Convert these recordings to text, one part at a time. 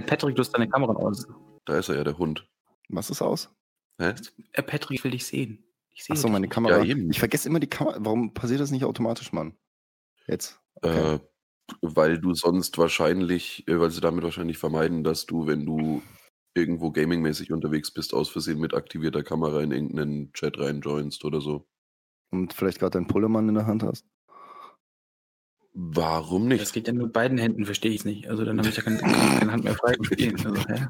Äh, Patrick, du hast deine Kamera aus. Da ist er ja, der Hund. Was ist aus? Hä? Äh, Patrick, ich will dich sehen. Ich sehe Achso, meine. Kamera. Ja, eben. Ich vergesse immer die Kamera. Warum passiert das nicht automatisch, Mann? Jetzt. Okay. Äh, weil du sonst wahrscheinlich, äh, weil sie damit wahrscheinlich vermeiden, dass du, wenn du irgendwo gamingmäßig unterwegs bist, aus Versehen mit aktivierter Kamera in irgendeinen Chat reinjoinst oder so. Und vielleicht gerade deinen Pullermann in der Hand hast. Warum Das nicht? geht ja mit beiden Händen, verstehe ich es nicht. Also dann habe ich ja keine, keine Hand mehr frei spielen. Also, hä?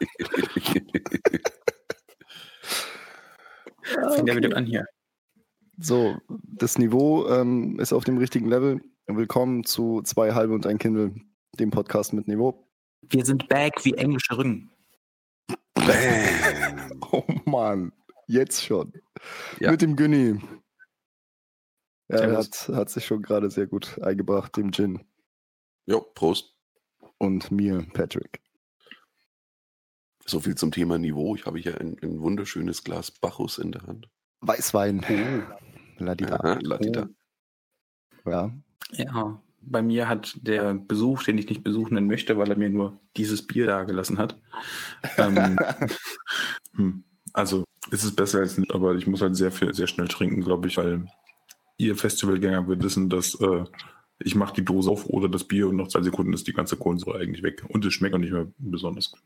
Fängt ja wieder an hier. So, das Niveau ähm, ist auf dem richtigen Level. Willkommen zu zwei halbe und ein Kindle, dem Podcast mit Niveau. Wir sind back wie englische Rücken. Bam. Oh Mann, jetzt schon. Ja. Mit dem Günni. Ja, er hat, hat sich schon gerade sehr gut eingebracht, dem Gin. Jo, Prost. Und mir, Patrick. So viel zum Thema Niveau. Ich habe hier ein, ein wunderschönes Glas Bacchus in der Hand. Weißwein. Ladida. Aha, Latita. Ja. Ja, bei mir hat der Besuch, den ich nicht besuchen möchte, weil er mir nur dieses Bier da gelassen hat. Ähm, Hm. Also, es ist besser als nicht, aber ich muss halt sehr viel, sehr schnell trinken, glaube ich, weil ihr Festivalgänger wird wissen, dass äh, ich mache die Dose auf oder das Bier und nach zwei Sekunden ist die ganze Kohlensäure eigentlich weg. Und es schmeckt auch nicht mehr besonders gut.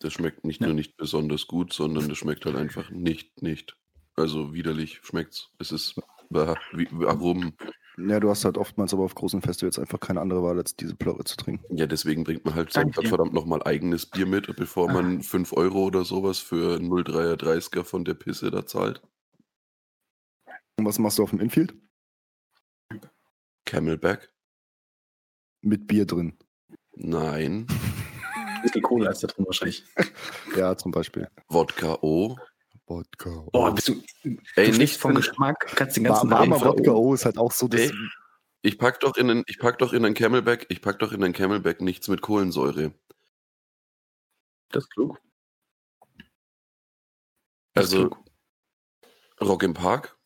Das schmeckt nicht Ja. nur nicht besonders gut, sondern das schmeckt halt einfach nicht, nicht. Also widerlich schmeckt's. Es ist, bah, wie, warum? ja, du hast halt oftmals aber auf großen Festivals einfach keine andere Wahl, als diese Plörre zu trinken. Ja, deswegen bringt man halt sein verdammt nochmal eigenes Bier mit, bevor man 5 Euro oder sowas für 0,3er 30er von der Pisse da zahlt. Und was machst du auf dem Infield? Camelback? Mit Bier drin. Nein. ist die Cola ist da drin wahrscheinlich. Ja, zum Beispiel. Wodka O? Wodka. Oh, bist du, Ey, du nicht vom Geschmack, kannst den ganzen Warmer Wodka O ist halt auch so das. Ey, Ich pack doch in einen, ich pack doch in einen Camelback, ich pack doch in einen Camelback nichts mit Kohlensäure. Das ist klug. Das ist Also klug. Rock im Park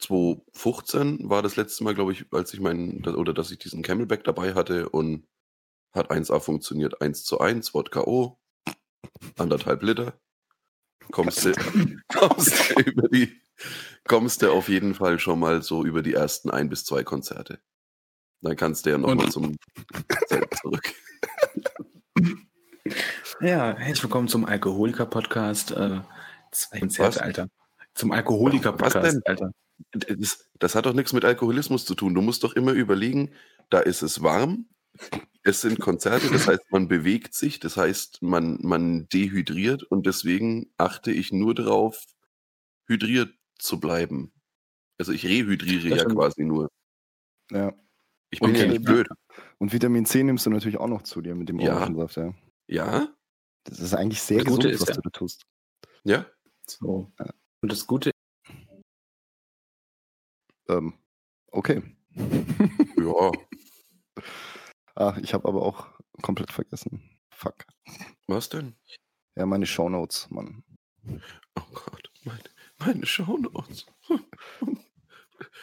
2015 war das letzte Mal, glaube ich, als ich meinen, oder dass ich diesen Camelback dabei hatte und hat 1A funktioniert. 1 zu 1, Wodka O, anderthalb Liter. Kommst du, kommst du über die, kommst du auf jeden Fall schon mal so über die ersten ein bis zwei Konzerte. Dann kannst du ja nochmal zum Zelt zurück. Ja, herzlich willkommen zum Alkoholiker-Podcast. Äh, zwei Konzerte? Alter. Zum Alkoholiker-Podcast? Alter. Das, das hat doch nichts mit Alkoholismus zu tun. Du musst doch immer überlegen, da ist es warm, es sind Konzerte, das heißt, man bewegt sich, das heißt, man, man dehydriert und deswegen achte ich nur darauf, hydriert zu bleiben. Also ich rehydriere Das ja stimmt. quasi nur. ja. Ich bin Okay. ja nicht blöd. Und Vitamin C nimmst du natürlich auch noch zu dir mit dem Ja. Orangensaft, ja. Ja? Das ist eigentlich sehr Das gesund, ist was ja- du da tust. Ja? So. Und das Gute Ähm, okay. Ja. ah, ich habe aber auch komplett vergessen. Fuck. Was denn? Ja, meine Shownotes, Mann. Oh Gott, meine, meine Shownotes.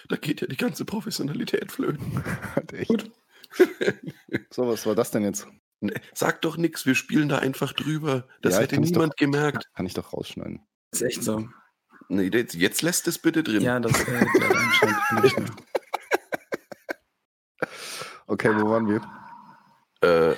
Da geht ja die ganze Professionalität flöten. Halt echt. So, was war das denn jetzt? Sag doch nichts, wir spielen da einfach drüber. Das Ja, hätte niemand gemerkt. Kann ich doch rausschneiden. ist echt so. Nee, jetzt, jetzt lässt es bitte drin. Ja, das äh, nicht mehr. Okay, wo waren wir? Äh,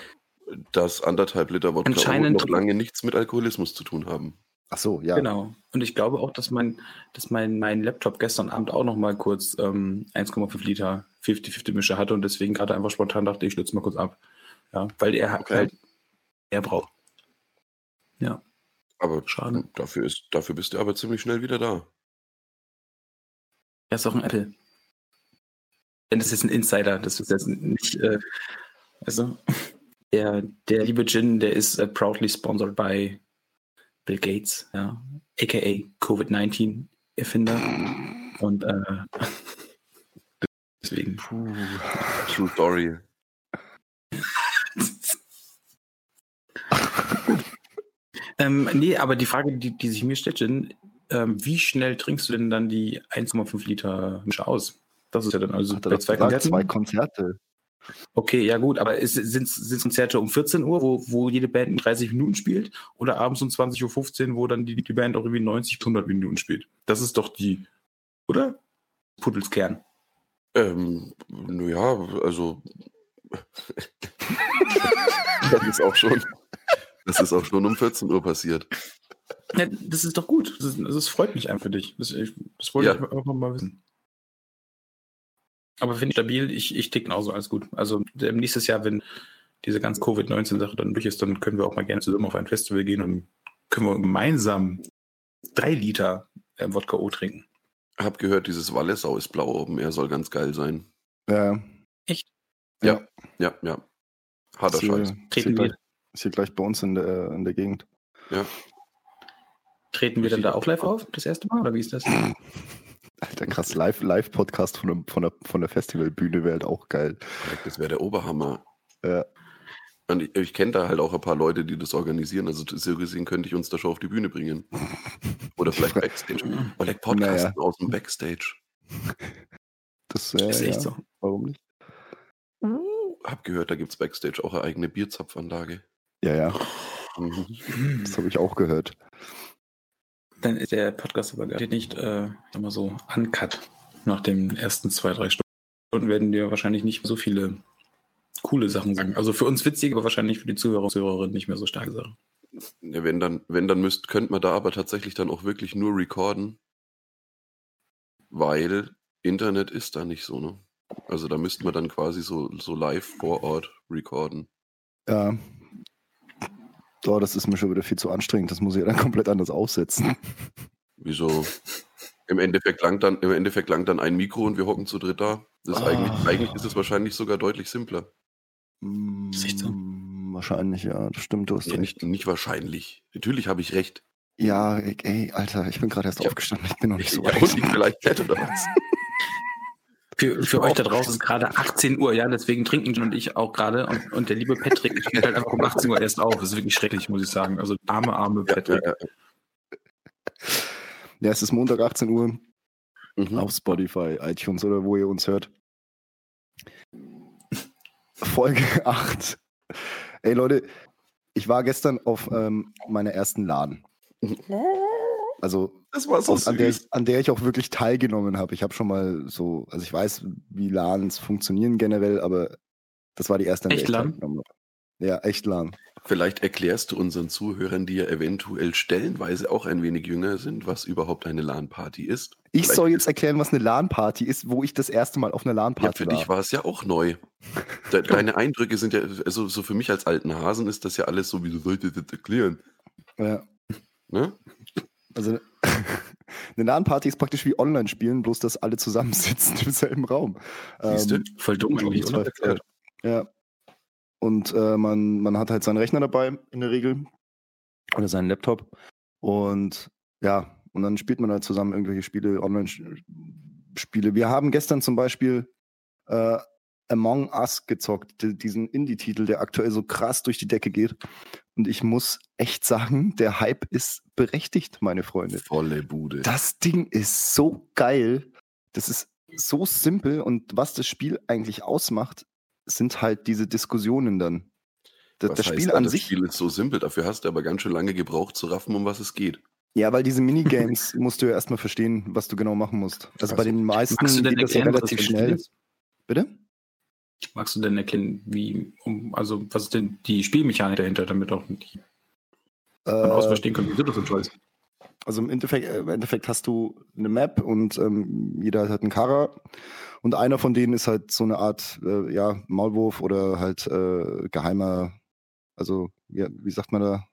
dass anderthalb Liter Wodka Anscheinend- noch lange nichts mit Alkoholismus zu tun haben. Ach so, ja. Genau. Und ich glaube auch, dass mein, dass mein, mein Laptop gestern Abend auch noch mal kurz ähm, 1,5 Liter 50-50 Mische hatte und deswegen gerade einfach spontan dachte, ich stütze mal kurz ab. Ja, weil er hat Okay. halt er braucht. Ja, Aber schade. dafür, ist, dafür bist du aber ziemlich schnell wieder da. Er ist auch ein Apple. Denn das ist ein Insider, das ist jetzt nicht, äh, also der, der liebe Jin, der ist äh, proudly sponsored by Bill Gates, ja, aka Covid-19 Erfinder und äh, deswegen. Puh. True Story. Ähm, nee, aber die Frage, die, die sich mir stellt, Jin, ähm, wie schnell trinkst du denn dann die 1,5 Liter Mische aus? Das ist ja dann also bei zwei Konzerten. zwei Konzerte. Okay, ja gut, aber sind es Konzerte um 14 Uhr, wo, wo jede Band 30 Minuten spielt? Oder abends um 20.15 Uhr, wo dann die, die Band auch irgendwie 90, 100 Minuten spielt? Das ist doch die, oder? Puddels Kern. Ähm, naja, also das ist auch schon, das ist auch schon um 14 Uhr passiert. Ja, das ist doch gut. Das, ist, das freut mich einfach für dich. Das, ich, das wollte ja. ich einfach mal wissen. Aber finde ich stabil, ich, ich tick genauso, alles gut. Also nächstes Jahr, wenn diese ganze Covid-19-Sache dann durch ist, dann können wir auch mal gerne zusammen auf ein Festival gehen und können wir gemeinsam drei Liter äh, Wodka O trinken. Hab gehört, dieses Wallesau ist blau oben. Er soll ganz geil sein. Ja. Echt? Ja, ja, ja. Harter Scheiß. Treten wir. Ist hier gleich bei uns in der, in der Gegend. Ja. Treten wir dann da auch live auf, das erste Mal, oder wie ist das? Alter, krass, Live-Podcast von, der, von, der, von der Festivalbühne wäre halt auch geil. Das wäre der Oberhammer. Ja. Und ich, ich kenne da halt auch ein paar Leute, die das organisieren. Also so gesehen könnte ich uns da schon auf die Bühne bringen. Oder vielleicht Backstage. Vielleicht Podcasten naja. aus dem Backstage. Das äh, ist echt ja. so. Warum nicht? Hab gehört, da gibt es Backstage auch eine eigene Bierzapfanlage. Ja, ja. Mhm. Das habe ich auch gehört. Dann ist der Podcast aber gar nicht äh, immer so uncut. Nach den ersten zwei, drei Stunden werden wir wahrscheinlich nicht so viele coole Sachen sagen. Also für uns witzig, aber wahrscheinlich für die Zuhörer und Zuhörerinnen nicht mehr so starke Sachen. Ja, wenn dann, wenn dann müsst, könnte man da aber tatsächlich dann auch wirklich nur recorden, weil Internet ist da nicht so, ne? Also da müsste man dann quasi so, so live vor Ort recorden. Ja, Oh, das ist mir schon wieder viel zu anstrengend. Das muss ich ja dann komplett anders aufsetzen. Wieso? Im Endeffekt langt dann, im Endeffekt langt dann ein Mikro und wir hocken zu dritt da. Das oh. eigentlich, eigentlich ist es wahrscheinlich sogar deutlich simpler. Siehst du? Mm, wahrscheinlich, ja. Das stimmt, du hast ja, recht. Nicht, nicht wahrscheinlich. Natürlich habe ich recht. Ja, ey, Alter, ich bin gerade erst ja. aufgestanden. Ich bin noch nicht so weit. Ja, und vielleicht nett oder was? Für, für euch da draußen ist gerade 18 Uhr, ja, deswegen trinken John und ich auch gerade. Und, und der liebe Patrick steht halt einfach um 18 Uhr erst auf. Das ist wirklich schrecklich, muss ich sagen. Also arme, arme Patrick. Ja, ja, ja. es ist Montag 18 Uhr mhm. auf Spotify, iTunes oder wo ihr uns hört. Folge 8. Ey Leute, ich war gestern auf ähm, meiner ersten Laden. Also das war so an, der ich, an der ich auch wirklich teilgenommen habe. Ich habe schon mal so, also ich weiß, wie LANs funktionieren generell, aber das war die erste, an echt der ich teilgenommen habe. Ja, echt LAN. Vielleicht erklärst du unseren Zuhörern, die ja eventuell stellenweise auch ein wenig jünger sind, was überhaupt eine LAN-Party ist. Ich Vielleicht soll jetzt erklären, was eine LAN-Party ist, wo ich das erste Mal auf einer LAN-Party war. Ja, für war. dich war es ja auch neu. Deine Eindrücke sind ja, also so für mich als alten Hasen ist das ja alles so, wie du solltest das erklären. Ja. Ne? Also eine LAN-Party ist praktisch wie Online-Spielen, bloß dass alle zusammensitzen im selben Raum. Siehst du? Ähm, Voll dumm eigentlich? Ja. Und äh, man, man hat halt seinen Rechner dabei in der Regel oder seinen Laptop und ja, und dann spielt man halt zusammen irgendwelche Spiele, Online-Spiele. Wir haben gestern zum Beispiel äh, Among Us gezockt, diesen Indie-Titel, der aktuell so krass durch die Decke geht. Und ich muss echt sagen, der Hype ist berechtigt, meine Freunde. Volle Bude. Das Ding ist so geil. Das ist so simpel. Und was das Spiel eigentlich ausmacht, sind halt diese Diskussionen dann. Das, das Spiel an das sich. Das Spiel ist so simpel. Dafür hast du aber ganz schön lange gebraucht zu raffen, um was es geht. Ja, weil diese Minigames musst du ja erstmal verstehen, was du genau machen musst. Also, also bei den meisten geht das ja relativ schnell. Bitte? Magst du denn erkennen, wie, um, also was ist denn die Spielmechanik dahinter, damit auch die äh, aus verstehen können, wie du das so ist? Also im Endeffekt, äh, im Endeffekt hast du eine Map und ähm, jeder hat einen Kara und einer von denen ist halt so eine Art äh, ja, Maulwurf oder halt äh, geheimer, also ja, wie sagt man da?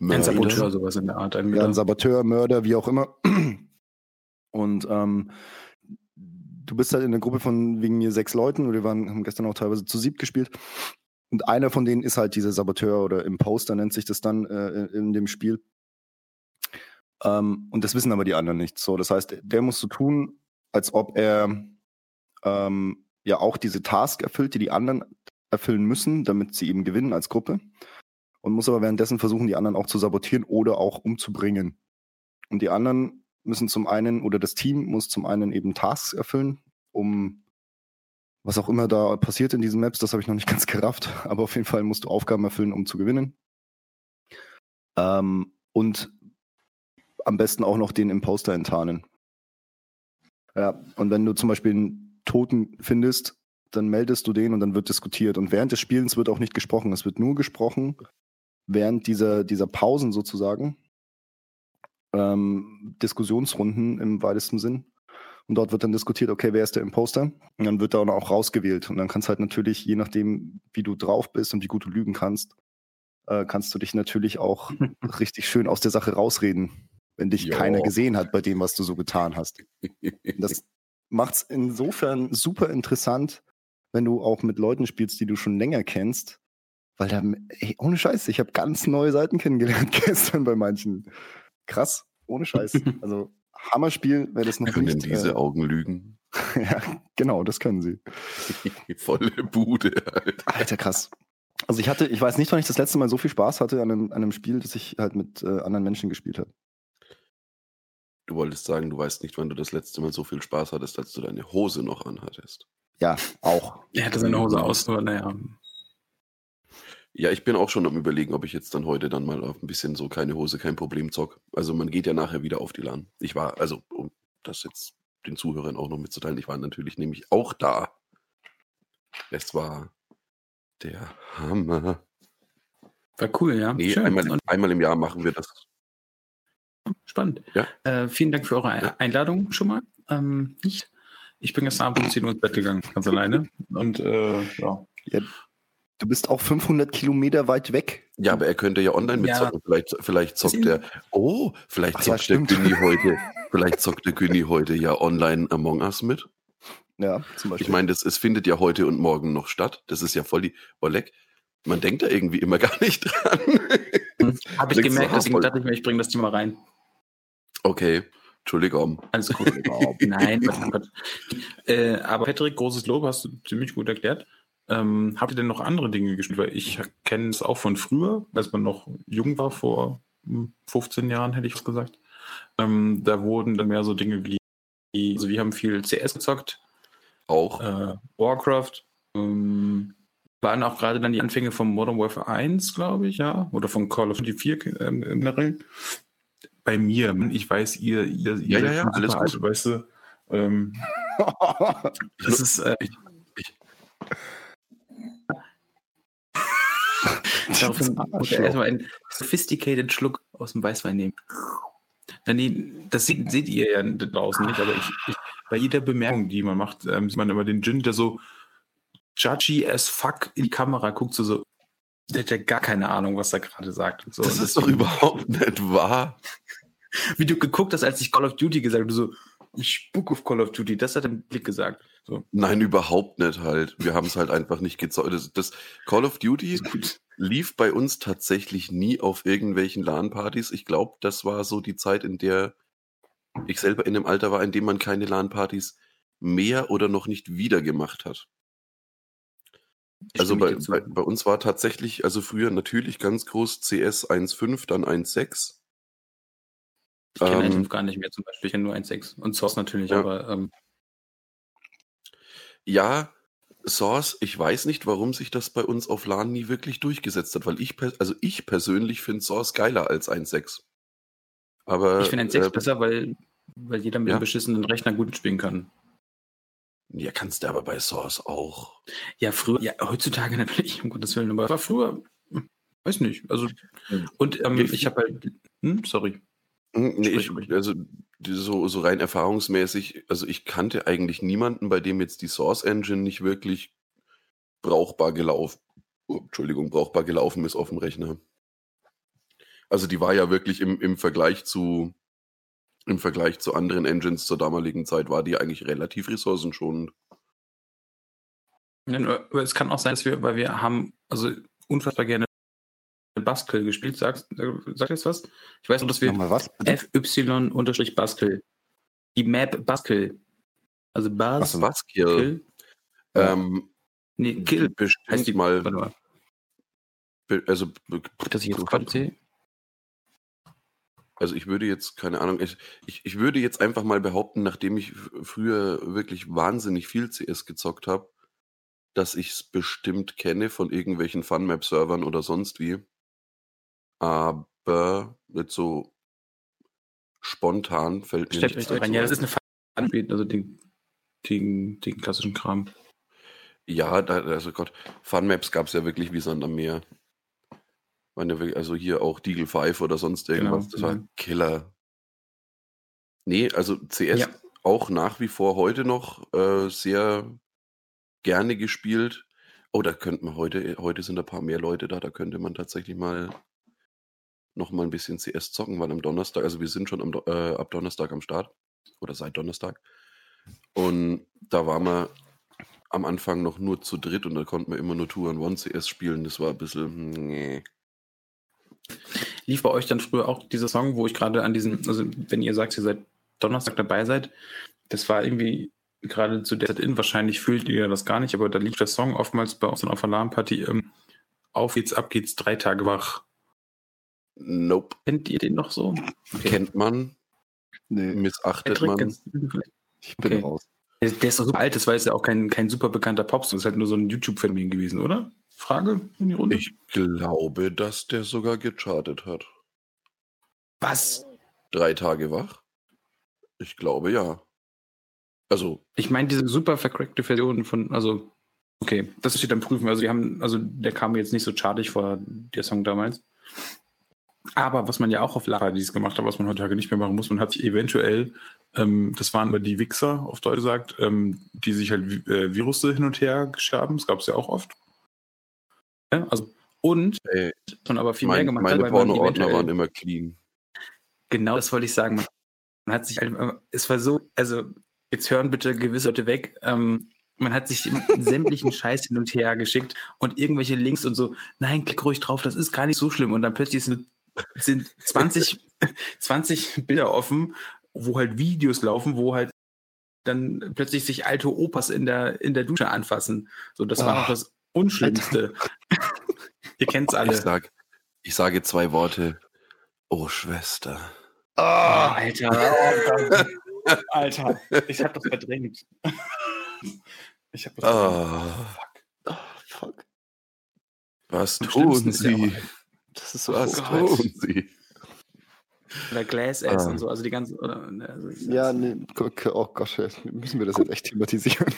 Ein Saboteur, sowas in der Art. Ein ja, ein Saboteur, Mörder, wie auch immer. Und ähm, du bist halt in einer Gruppe von wegen mir sechs Leuten und wir waren, haben gestern auch teilweise zu sieb gespielt. Und einer von denen ist halt dieser Saboteur oder Imposter nennt sich das dann äh, in dem Spiel. Ähm, und das wissen aber die anderen nicht. So, das heißt, der muss so tun, als ob er ähm, ja auch diese Task erfüllt, die die anderen erfüllen müssen, damit sie eben gewinnen als Gruppe. Und muss aber währenddessen versuchen, die anderen auch zu sabotieren oder auch umzubringen. Und die anderen müssen zum einen, oder das Team muss zum einen eben Tasks erfüllen, um was auch immer da passiert in diesen Maps, das habe ich noch nicht ganz gerafft, aber auf jeden Fall musst du Aufgaben erfüllen, um zu gewinnen. Ähm, und am besten auch noch den Imposter enttarnen. Ja, und wenn du zum Beispiel einen Toten findest, dann meldest du den und dann wird diskutiert. Und während des Spielens wird auch nicht gesprochen. Es wird nur gesprochen während dieser, dieser Pausen sozusagen. Ähm, Diskussionsrunden im weitesten Sinn. Und dort wird dann diskutiert, okay, wer ist der Imposter? Und dann wird da auch rausgewählt. Und dann kannst halt natürlich, je nachdem, wie du drauf bist und wie gut du lügen kannst, äh, kannst du dich natürlich auch richtig schön aus der Sache rausreden, wenn dich Jo. keiner gesehen hat bei dem, was du so getan hast. Das macht es insofern super interessant, wenn du auch mit Leuten spielst, die du schon länger kennst. Weil da, ey, ohne Scheiß, ich habe ganz neue Seiten kennengelernt gestern bei manchen. Krass, ohne Scheiß. Also Hammerspiel, wer das noch Können nicht. diese äh, Augen lügen? ja, genau, das können sie. Volle Bude, Alter. Alter, krass. Also ich hatte, ich weiß nicht, wann ich das letzte Mal so viel Spaß hatte an einem, an einem Spiel, das ich halt mit äh, anderen Menschen gespielt habe. Du wolltest sagen, du weißt nicht, wann du das letzte Mal so viel Spaß hattest, als du deine Hose noch anhattest. Ja, auch. Er hatte seine Hose aus, nur naja. Ja, ich bin auch schon am überlegen, ob ich jetzt dann heute dann mal auf ein bisschen so keine Hose, kein Problem zock. Also man geht ja nachher wieder auf die LAN. Ich war, also um das jetzt den Zuhörern auch noch mitzuteilen, ich war natürlich nämlich auch da. Es war der Hammer. War cool, ja. Nee, Schön. einmal, Und einmal im Jahr machen wir das. spannend. Ja. Äh, vielen Dank für eure Ein- Ja. Einladung schon mal. Ähm, ich, ich bin gestern Abend um 10 Uhr ins Bett gegangen, ganz alleine. Und äh, ja. Du bist auch 500 Kilometer weit weg. Ja, aber er könnte ja online Ja. mitzocken. Vielleicht, vielleicht zockt er. Oh, vielleicht Ach ja, zockt der stimmt. Günni heute. Vielleicht zockt der Günni heute ja online Among Us mit. Ja, zum Beispiel. Ich meine, das, es findet ja heute und morgen noch statt. Das ist ja voll die Oleg. Man denkt da irgendwie immer gar nicht dran. Habe ich gemerkt, deswegen voll- dachte ich mir, ich bringe das Thema rein. Okay, Entschuldigung. Alles gut. Nein, Quatsch, Quatsch. Äh, aber Patrick, großes Lob, hast du ziemlich gut erklärt. Ähm, habt ihr denn noch andere Dinge gespielt? Weil ich kenne es auch von früher, als man noch jung war, vor hm, 15 Jahren, hätte ich was gesagt. Ähm, da wurden dann mehr so Dinge wie, also wir haben viel CS gezockt, Auch. äh, Warcraft, ähm, waren auch gerade dann die Anfänge von Modern Warfare 1, glaube ich, ja, oder von Call of Duty 4 ähm, generell. Bei mir, ich weiß, ihr, ihr, ihr Ja, ja, ja, alles gut. alt, weißt du, ähm, das ist, äh, ich- ich- daraufhin muss er erstmal einen sophisticated Schluck aus dem Weißwein nehmen. Nee, das seht, seht ihr ja draußen nicht, aber ich, ich, bei jeder Bemerkung, die man macht, ähm, sieht man immer den Gin, der so judgy as fuck in die Kamera guckt, so, so der hat ja gar keine Ahnung, was er gerade sagt. Und So, das Und ist doch überhaupt nicht wahr. Wie du geguckt hast, als ich Call of Duty gesagt habe, du so, ich spuck auf Call of Duty, das hat er im Blick gesagt. So. Nein, überhaupt nicht halt. Wir haben es halt einfach nicht gezockt. Das, das Call of Duty lief bei uns tatsächlich nie auf irgendwelchen LAN-Partys. Ich glaube, das war so die Zeit, in der ich selber in dem Alter war, in dem man keine LAN-Partys mehr oder noch nicht wieder gemacht hat. Ich Also bei, bei, bei uns war tatsächlich, also früher natürlich ganz groß CS 1.5, dann 1.6. Ich kenne ähm, 1.5 gar nicht mehr zum Beispiel, ich kenne nur 1.6 und Source natürlich, Ja. aber ähm, Ja, Source, ich weiß nicht, warum sich das bei uns auf LAN nie wirklich durchgesetzt hat, weil ich, also ich persönlich finde Source geiler als 1.6. Aber ich finde 1.6 äh, besser, weil, weil jeder mit ja. einem beschissenen Rechner gut spielen kann. Ja, kannst du aber bei Source auch. Ja, früher, ja, heutzutage natürlich, um Gottes Willen, aber war früher, hm, weiß nicht, also, und ähm, ich habe halt, hm, sorry. Hm, Nee, ich, also so, so rein erfahrungsmäßig, also ich kannte eigentlich niemanden, bei dem jetzt die Source Engine nicht wirklich brauchbar gelaufen, oh, Entschuldigung, brauchbar gelaufen ist auf dem Rechner. Also die war ja wirklich im, im Vergleich zu im Vergleich zu anderen Engines zur damaligen Zeit war die eigentlich relativ ressourcenschonend. Ja, nur- Aber es kann auch sein, dass wir, weil wir haben, also unfassbar gerne Baskel gespielt, sagst, äh, sagt jetzt was? Ich weiß noch, dass wir? FY-Baskel, die Map Baskel, also Bas, Was Kill? Kill, Ähm, nee, Kill, bestimmt heißt die, mal, warte mal, be- also dass ich jetzt gerade sehe. Also ich würde jetzt, keine Ahnung, ich, ich, ich würde jetzt einfach mal behaupten, nachdem ich früher wirklich wahnsinnig viel CS gezockt habe, dass ich es bestimmt kenne von irgendwelchen Funmap-Servern oder sonst wie. Aber nicht so spontan fällt mir Stellt nichts dazu Ja, das ein. ist eine Fun also den, den, den klassischen Kram. Ja, da, also Gott, Funmaps gab es ja wirklich wie Sand am Meer. Meine, also hier auch Deagle 5 oder sonst irgendwas. Genau, Das war mhm. Killer. Nee, also CS Ja. auch nach wie vor heute noch äh, sehr gerne gespielt. Oh, da könnte man heute, heute sind ein paar mehr Leute da, da könnte man tatsächlich mal noch mal ein bisschen CS zocken, weil am Donnerstag, also wir sind schon am, äh, ab Donnerstag am Start oder seit Donnerstag. Und da waren wir am Anfang noch nur zu dritt und da konnten wir immer nur Two on One CS spielen. Das war ein bisschen, hm, nee. Lief bei euch dann früher auch dieser Song, wo ich gerade an diesen, also wenn ihr sagt, ihr seid Donnerstag dabei seid, das war irgendwie gerade zu der Set-In, wahrscheinlich fühlt ihr das gar nicht, aber da lief der Song oftmals bei uns auf Alarmparty, ähm, auf geht's, ab geht's, drei Tage wach. Nope. Kennt ihr den noch so? Okay. Kennt man, Nee, missachtet Patrick, man. ich bin Okay. raus. Der, der ist doch super alt, das war jetzt ja auch kein, kein super bekannter Popsong, das ist halt nur so ein YouTube-Phänomen gewesen, oder? Frage in die Runde? Ich glaube, dass der sogar gechartet hat. Was? Drei Tage wach? Ich glaube ja. Also, Ich meine, diese super vercrackte Version von, also, okay, das muss ich dann prüfen. Also, die haben, also, der kam mir jetzt nicht so chartig vor, der Song damals. Aber was man ja auch auf Laradis gemacht hat, was man heutzutage nicht mehr machen muss, man hat sich eventuell, ähm, das waren aber die Wichser, auf Deutsch gesagt, ähm, die sich halt äh, Virusse hin und her geschaben. Das gab es ja auch oft. Ja, also, und ey, man aber viel mehr mein, gemacht meine hat, weil man Porno-Ordner waren immer clean. Genau das wollte ich sagen. Man, man hat sich, einfach- es war so, also jetzt hören bitte gewisse Leute weg. Ähm, man hat sich sämtlichen Scheiß hin und her geschickt und irgendwelche Links und so, nein, klick ruhig drauf, das ist gar nicht so schlimm. Und dann plötzlich sind, sind 20, 20 Bilder offen, wo halt Videos laufen, wo halt dann plötzlich sich alte Opas in der, in der Dusche anfassen. So, das war Ah. noch das Unschlimmste. Ihr kennt's Ich alle. sag, ich sage zwei Worte. Oh, Schwester. Oh, Alter. Oh. Alter, ich hab das verdrängt. Ich hab das Ah, oh, fuck. was Am tun schlimmsten ist ja Sie? Das ist so Oh Gott. tun Sie? Oder Glass Ass Ah. und so, also die ganzen. Oder, also, Ja, nee, guck, oh Gott, müssen wir das jetzt echt thematisieren?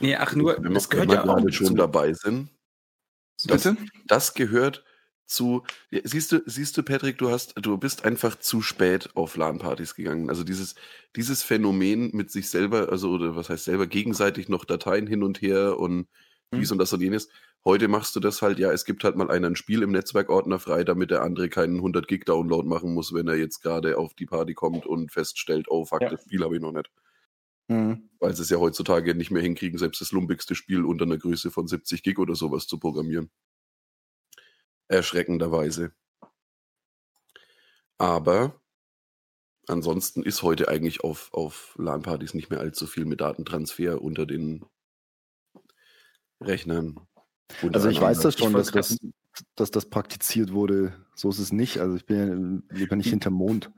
Nee, ach nur, Wenn das wenn gehört ja auch mit schon zu. dabei sind. Das, Bitte? das gehört zu. Ja, siehst du, siehst du, Patrick, du hast, du bist einfach zu spät auf LAN-Partys gegangen. Also dieses, dieses Phänomen mit sich selber, also oder was heißt selber, gegenseitig noch Dateien hin und her und Mhm. dies und das und jenes. Heute machst du das halt, ja, es gibt halt mal einen ein Spiel im Netzwerkordner frei, damit der andere keinen 100 Gig Download machen muss, wenn er jetzt gerade auf die Party kommt und feststellt, oh fuck, Ja. das Spiel habe ich noch nicht. Hm. Weil sie es ja heutzutage nicht mehr hinkriegen, selbst das lumpigste Spiel unter einer Größe von 70 Gig oder sowas zu programmieren. Erschreckenderweise. Aber ansonsten ist heute eigentlich auf, auf LAN-Partys nicht mehr allzu viel mit Datentransfer unter den Rechnern. Also ich weiß das schon, dass das, dass das praktiziert wurde. So ist es nicht. Also ich bin ja nicht hinterm Mond.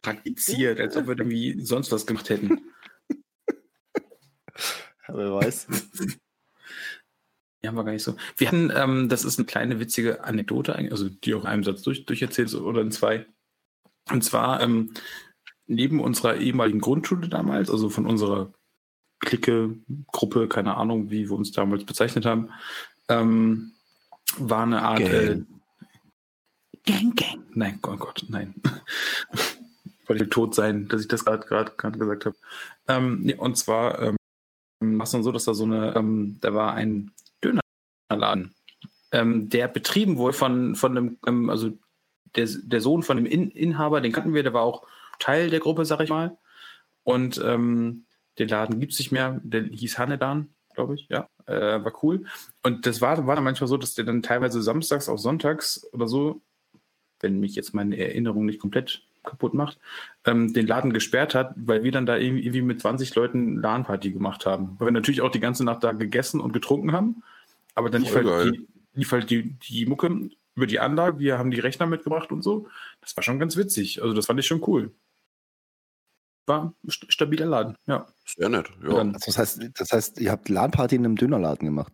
Praktiziert, als ob wir irgendwie sonst was gemacht hätten. Wer weiß. Ja, war gar nicht so. Wir hatten, ähm, das ist eine kleine witzige Anekdote, also die auch in einem Satz durch, durcherzählt oder in zwei. Und zwar ähm, neben unserer ehemaligen Grundschule damals, also von unserer Clique, Gruppe, keine Ahnung, wie wir uns damals bezeichnet haben, ähm, war eine Art äh, Gang. Gang, Gang. Nein, oh Gott, nein. Wollte ich tot sein, dass ich das gerade gerade gerade gesagt habe. Ähm, nee, und zwar ähm, war es dann so, dass da so eine, ähm, da war ein Dönerladen, ähm, der betrieben wurde von, von einem, ähm, also der, der Sohn von dem In Inhaber, den kannten wir, der war auch Teil der Gruppe, sag ich mal. Und ähm, den Laden gibt es nicht mehr, der hieß Hanedan, glaube ich, ja, äh, war cool. Und das war, war dann manchmal so, dass der dann teilweise samstags auf sonntags oder so, wenn mich jetzt meine Erinnerung nicht komplett kaputt macht, ähm, den Laden gesperrt hat, weil wir dann da irgendwie, irgendwie mit 20 Leuten LAN-Party gemacht haben. Weil wir natürlich auch die ganze Nacht da gegessen und getrunken haben, aber dann lief halt, die, lief halt die, die Mucke über die Anlage, wir haben die Rechner mitgebracht und so. Das war schon ganz witzig. Also das fand ich schon cool. War stabiler Laden, ja. Sehr nett. Ja. Dann- Also das, heißt, das heißt, ihr habt LAN-Party in einem Dönerladen gemacht.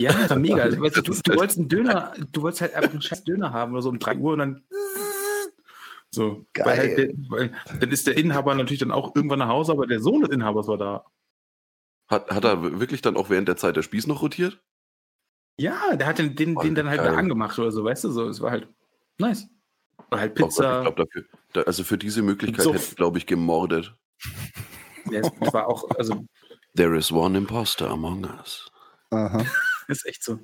Ja, das war mega. Also, weißt du, du, du wolltest einen Döner, du wolltest halt einfach einen scheiß Döner haben oder so um 3 Uhr und dann so. Geil. Weil, halt der, weil dann ist der Inhaber natürlich dann auch irgendwann nach Hause, aber der Sohn des Inhabers war da. Hat, hat er wirklich dann auch während der Zeit der Spieß noch rotiert? Ja, der hat den, den, den dann halt Geil. da angemacht oder so, weißt du, so. Es war halt nice. Oder halt Oh Gott, Pizza. ich glaube dafür. Da, also für diese Möglichkeit Suff. hätte ich, glaube ich, gemordet. Ja, es war auch, also, There is one imposter among us. Aha. ist echt so.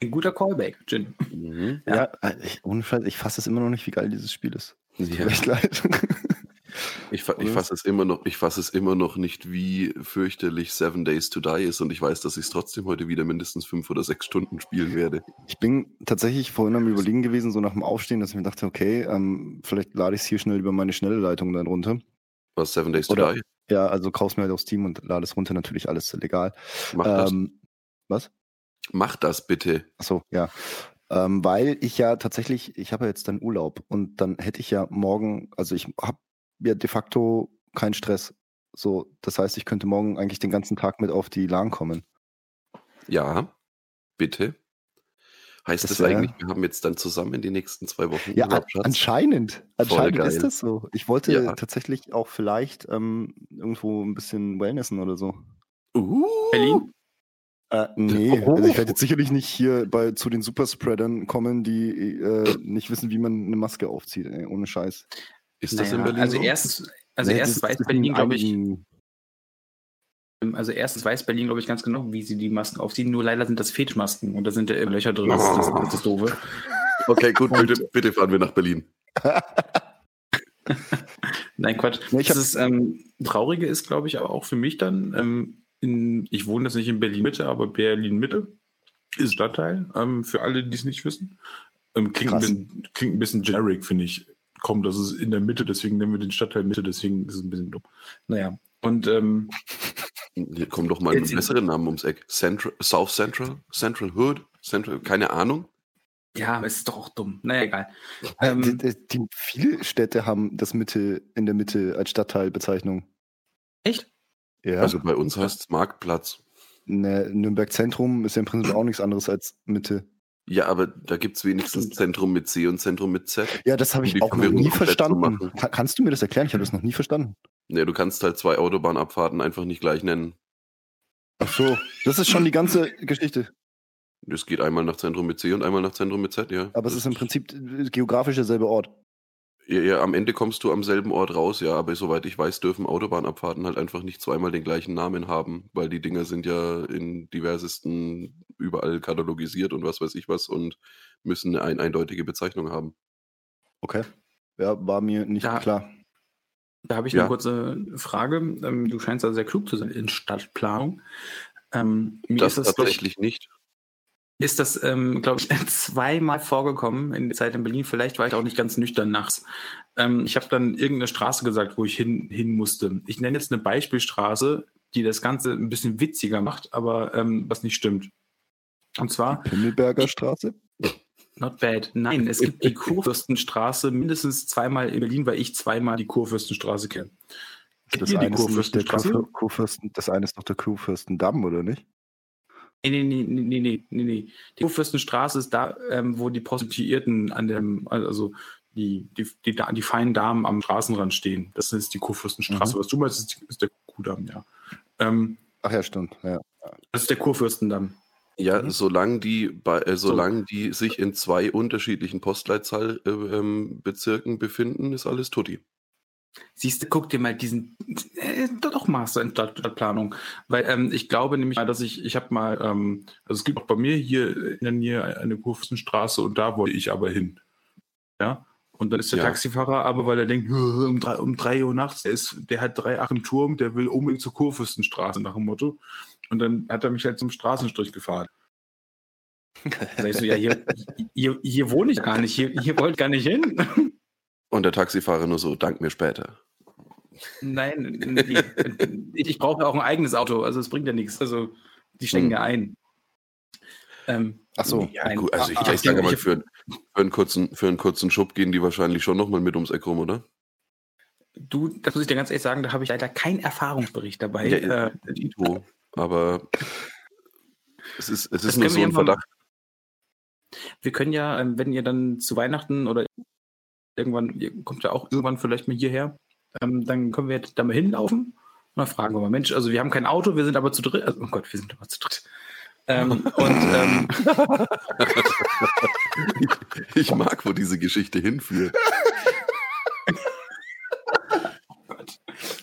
Ein guter Callback, Jin. Mhm. Ja. Ja, äh, ich, ich fasse es immer noch nicht, wie geil dieses Spiel ist. Tut Ja. mir echt leid. Ich, fa ich fasse es immer noch, ich fasse es immer noch nicht, wie fürchterlich Seven Days to Die ist und ich weiß, dass ich es trotzdem heute wieder mindestens fünf oder sechs Stunden spielen werde. Ich bin tatsächlich vorhin am Überlegen gewesen, so nach dem Aufstehen, dass ich mir dachte, okay, ähm, vielleicht lade ich es hier schnell über meine schnelle Leitung dann runter. Was Seven Days to Oder- Die? Ja, also kauf's mir halt auf Steam und lade es runter, natürlich alles legal. Mach das. Ähm, was? Mach das bitte. Achso, ja. Ähm, weil ich ja tatsächlich, ich habe ja jetzt dann Urlaub und dann hätte ich ja morgen, also ich habe ja de facto keinen Stress. So, das heißt, ich könnte morgen eigentlich den ganzen Tag mit auf die LAN kommen. Ja, bitte. Heißt Das das, eigentlich, wir haben jetzt dann zusammen die nächsten zwei Wochen Ja, anscheinend. Anscheinend ist das so. Ich wollte Ja. tatsächlich auch vielleicht ähm, irgendwo ein bisschen Wellnessen oder so. Uh, Berlin? Äh, nee, Oh. also ich werde jetzt sicherlich nicht hier bei zu den Superspreadern kommen, die äh, nicht wissen, wie man eine Maske aufzieht, ey, ohne Scheiß. Ist das Naja, in Berlin Also so? erstens, also Nee, erstens das- weiß das Berlin, glaube ich, also erstens weiß Berlin, glaube ich, ganz genau, wie sie die Masken aufziehen. Nur leider sind das Fetischmasken und da sind ja Löcher drin. Das ist das, das, ist das Doofe. Okay, gut, bitte, bitte fahren wir nach Berlin. Nein, Quatsch. Ich das ist, ähm, Traurige ist, glaube ich, aber auch für mich dann, ähm, in, ich wohne jetzt nicht in Berlin-Mitte, aber Berlin-Mitte ist Stadtteil, ähm, für alle, die es nicht wissen. Ähm, klingt, ein klingt ein bisschen generic, finde ich. Komm, das ist in der Mitte, deswegen nennen wir den Stadtteil Mitte, deswegen ist es ein bisschen dumm. Naja, und ähm, Hier kommen doch mal einen besseren Namen ums Eck. Central, South Central, Central Hood, Central, keine Ahnung. ja, es ist doch auch dumm. Naja, egal. die, Ähm, die, die, viele Städte haben das Mitte in der Mitte als Stadtteilbezeichnung. echt? Ja. Also bei uns heißt es Marktplatz. ne, Nürnberg Zentrum ist ja im Prinzip auch nichts anderes als Mitte. Ja, aber da gibt es wenigstens Zentrum mit C und Zentrum mit Z. Ja, das habe ich auch noch nie verstanden. Kannst du mir das erklären? Ich habe das noch nie verstanden. Ja, du kannst halt zwei Autobahnabfahrten einfach nicht gleich nennen. Ach so, das ist schon die ganze Geschichte. Es geht einmal nach Zentrum mit C und einmal nach Zentrum mit Z, ja. Aber es ist im Prinzip äh, geografisch derselbe Ort. Ja, ja, am Ende kommst du am selben Ort raus, ja, aber soweit ich weiß, dürfen Autobahnabfahrten halt einfach nicht zweimal den gleichen Namen haben, weil die Dinger sind ja in diversesten überall katalogisiert und was weiß ich was und müssen eine ein eindeutige Bezeichnung haben. Okay. Ja, war mir nicht Ja. klar. Da habe ich Ja. eine kurze Frage. Ähm, du scheinst also sehr klug zu sein in Stadtplanung. Ähm, mir Das, ist das, tatsächlich nicht. Ist das, ähm, glaube ich, zweimal vorgekommen in der Zeit in Berlin. Vielleicht war ich auch nicht ganz nüchtern nachts. Ähm, ich habe dann irgendeine Straße gesagt, wo ich hin, hin musste. Ich nenne jetzt eine Beispielstraße, die das Ganze ein bisschen witziger macht, aber ähm, was nicht stimmt. Und zwar, Pimmelberger Straße? not bad. Nein, es gibt die Kurfürstenstraße mindestens zweimal in Berlin, weil ich zweimal die Kurfürstenstraße kenne. Das die eine, Kurfürstenstraße? Kurfür- Kurfürsten, das eine ist doch der Kurfürstendamm, oder nicht? Nee, nee, nee, nee, nee, nee, nee. Die Kurfürstenstraße ist da, ähm, wo die Prostituierten an dem, also die, die, die, die feinen Damen am Straßenrand stehen. Das ist die Kurfürstenstraße. Mhm. Was du meinst, ist, ist der Kuhdamm, ja. Ähm, Ach ja, stimmt. Ja. das ist der Kurfürstendamm. Ja, Mhm. solange die, bei, äh, solange die sich in zwei unterschiedlichen Postleitzahlbezirken äh, Bezirken befinden, ist alles tutti. Siehst du, guck dir mal diesen, äh, doch Master in Stadt, Stadtplanung. Weil ähm, ich glaube nämlich mal, dass ich, ich habe mal, ähm, also es gibt auch bei mir hier in der Nähe eine Kurfürstenstraße und da wollte ich aber hin. Ja. Und dann ist der Ja. Taxifahrer aber, weil er denkt, "Hö, um drei, um drei Uhr nachts, der, ist, der hat drei Acht im Turm, der will unbedingt zur Kurfürstenstraße nach dem Motto. Und dann hat er mich halt zum Straßenstrich gefahren. Sag ich so, ja, hier, hier, hier wohne ich gar nicht, hier, hier wollte ich gar nicht hin. Und der Taxifahrer nur so, dank mir später. Nein, ich, ich brauche ja auch ein eigenes Auto, also es bringt ja nichts. Also die stecken Hm. ja ein. Ähm, Ach so. Ja, gut, also ich, Ah, ich sage ich- mal, ich- für, für, einen kurzen, für einen kurzen Schub gehen die wahrscheinlich schon nochmal mit ums Eck rum, oder? Du, das muss ich dir ganz ehrlich sagen, da habe ich leider keinen Erfahrungsbericht dabei. Ja, äh, Dito, aber es ist, es ist nur so ein Verdacht. wir können ja, ähm, wenn ihr dann zu Weihnachten oder irgendwann, ihr kommt ja auch irgendwann vielleicht mal hierher, ähm, dann können wir da mal hinlaufen und dann fragen wir mal, Mensch, also wir haben kein Auto, wir sind aber zu dritt, also, oh Gott, wir sind aber zu dritt. Ähm, und ähm, Ich mag, wo diese Geschichte hinführt.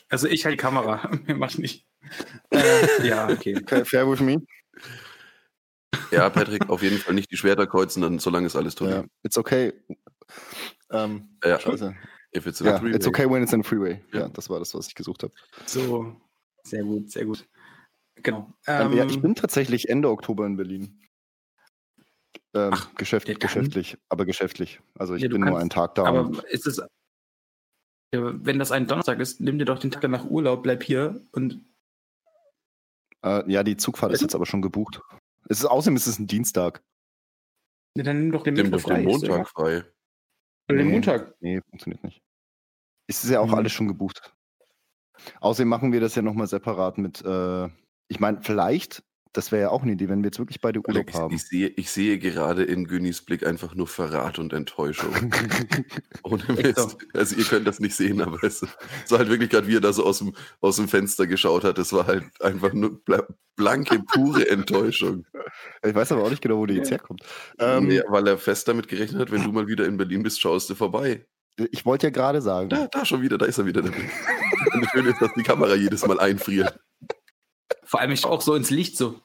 also ich halt die Kamera, mir macht nicht. Äh, ja, okay. Fair with me. Ja, Patrick, auf jeden Fall nicht die Schwerter kreuzen, dann solange ist alles Ja, toll. it's okay. Ähm, Ja, scheiße. if it's Ja, it's okay when it's in a freeway. Ja. Ja, das war das, was ich gesucht habe. So, sehr gut, sehr gut. Genau. Ähm, ja, ich Ähm, bin tatsächlich Ende Oktober in Berlin. Ähm, Geschäft, ja, dann- geschäftlich, aber geschäftlich. Also ich Ja, bin nur kannst- einen Tag da. aber ist es, ja, wenn das ein Donnerstag ist, nimm dir doch den Tag danach Urlaub, bleib hier und Äh, ja, die Zugfahrt ist jetzt aber schon gebucht. Es ist außerdem ist es ein Dienstag. ja, dann nimm doch den Nimm Mittwoch doch den frei. Montag frei. Oder den Nee. Montag. Nee, funktioniert nicht. Es ist ja auch Mhm. alles schon gebucht. Außerdem machen wir das ja nochmal separat mit, äh, ich meine, vielleicht, das wäre ja auch eine Idee, wenn wir jetzt wirklich beide Urlaub Alex, haben. ich, sehe, ich sehe gerade in Günnis Blick einfach nur Verrat und Enttäuschung. Ohne. Mist. Also ihr könnt das nicht sehen, aber es es war halt wirklich gerade, wie er da so aus dem, aus dem Fenster geschaut hat. Das war halt einfach nur bla- blanke, pure Enttäuschung. ich weiß aber auch nicht genau, wo die jetzt herkommt. Ähm, nee, weil er fest damit gerechnet hat, wenn du mal wieder in Berlin bist, schaust du vorbei. Ich wollte ja gerade sagen, Da, da schon wieder, da ist er wieder. Und das Schöne ist, dass die Kamera jedes Mal einfriert. Vor allem ich auch so ins Licht so.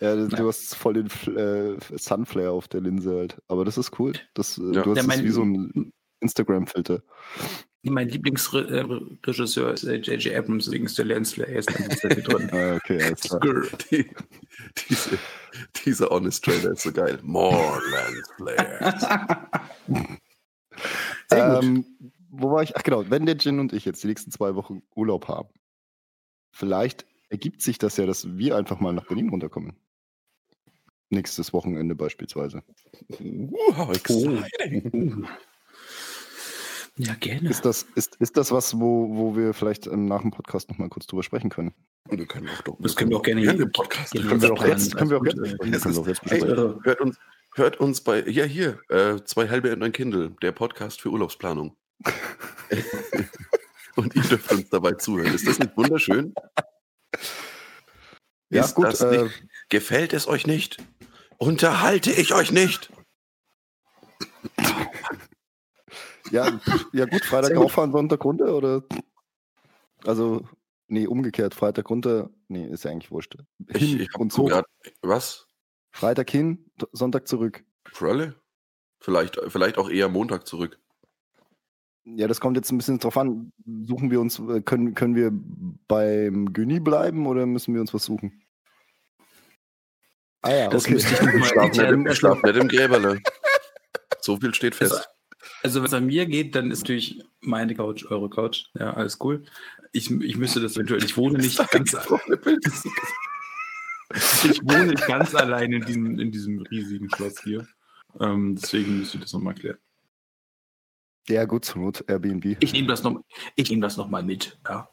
ja, du Ja. hast voll den äh, Sunflare auf der Linse halt. Aber das ist cool. Das, äh, Ja. Du hast Ja, mein- wie so ein Instagram-Filter. Mein Lieblingsregisseur ist äh, J.J. Abrams, deswegen ist der Lensflare Zeit drin. Ah, okay, alles klar. Die, diese, dieser Honest Trailer ist so geil. More Lens Flares. Sehr gut. Ähm, wo war ich? Ach genau, wenn der Jin und ich jetzt die nächsten zwei Wochen Urlaub haben, vielleicht ergibt sich das ja, dass wir einfach mal nach Berlin runterkommen. Nächstes Wochenende beispielsweise. Wow, exciting. Ja, gerne. Ist das, ist, ist das was, wo, wo wir vielleicht ähm, nach dem Podcast nochmal kurz drüber sprechen können? Wir können auch doch. Das können wir auch gerne hier im Podcast. gerne Können wir auch jetzt, können wir auch jetzt, äh, besprechen. das können wir ist- auch jetzt Hey, besprechen. hört uns, hört uns bei, ja hier, äh, zwei halbe und ein Kindle, der Podcast für Urlaubsplanung. und ihr dürft uns dabei zuhören. Ist das nicht wunderschön? Ja, Ist gut, das äh, nicht, gefällt es euch nicht? Unterhalte ich euch nicht? Ja, ja gut, Freitag auffahren, Sonntag runter oder? Also, nee, umgekehrt, Freitag runter. Nee, ist ja eigentlich wurscht. Ich, Hin ich und habe zurück. grad, was? Freitag hin, Sonntag zurück. Frölle? Vielleicht, vielleicht auch eher Montag zurück. Ja, das kommt jetzt ein bisschen drauf an. Suchen wir uns, äh, können, können wir beim Güni bleiben oder müssen wir uns was suchen? Ah ja, Das okay. müsste ich noch mal Schlaf nicht, intern im, schlaf nicht im Gräberle. So viel steht Also, fest. also wenn es an mir geht, dann ist natürlich meine Couch eure Couch. Ja, alles cool. Ich, ich müsste das eventuell, ich wohne nicht ganz, ich wohne nicht ganz allein in diesem, in diesem riesigen Schloss hier. Ähm, deswegen müsste ich das nochmal klären. Ja, gut, zur Not Airbnb. Ich nehme das noch, ich nehme das noch mal mit. Ja.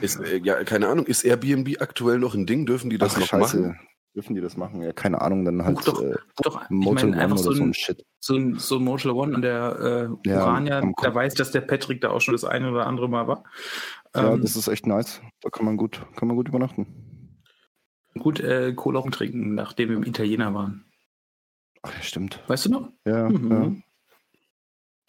Ist, äh, ja, keine Ahnung, ist Airbnb aktuell noch ein Ding? Dürfen die das Ach, noch scheiße. machen? Dürfen die das machen? Ja, keine Ahnung, dann halt Buch doch, äh, Doch, ich Motel meine One einfach oder so so ein Shit. so ein, so ein Motel One an der äh, Ja, Urania, am da weiß, dass der Patrick da auch schon das eine oder andere Mal war. Ja, Ähm, das ist echt nice. Da kann man gut, kann man gut übernachten. gut äh, Cola trinken, nachdem wir im Italiener waren. Ach ja, stimmt. Weißt du noch? Ja, Mhm. ja.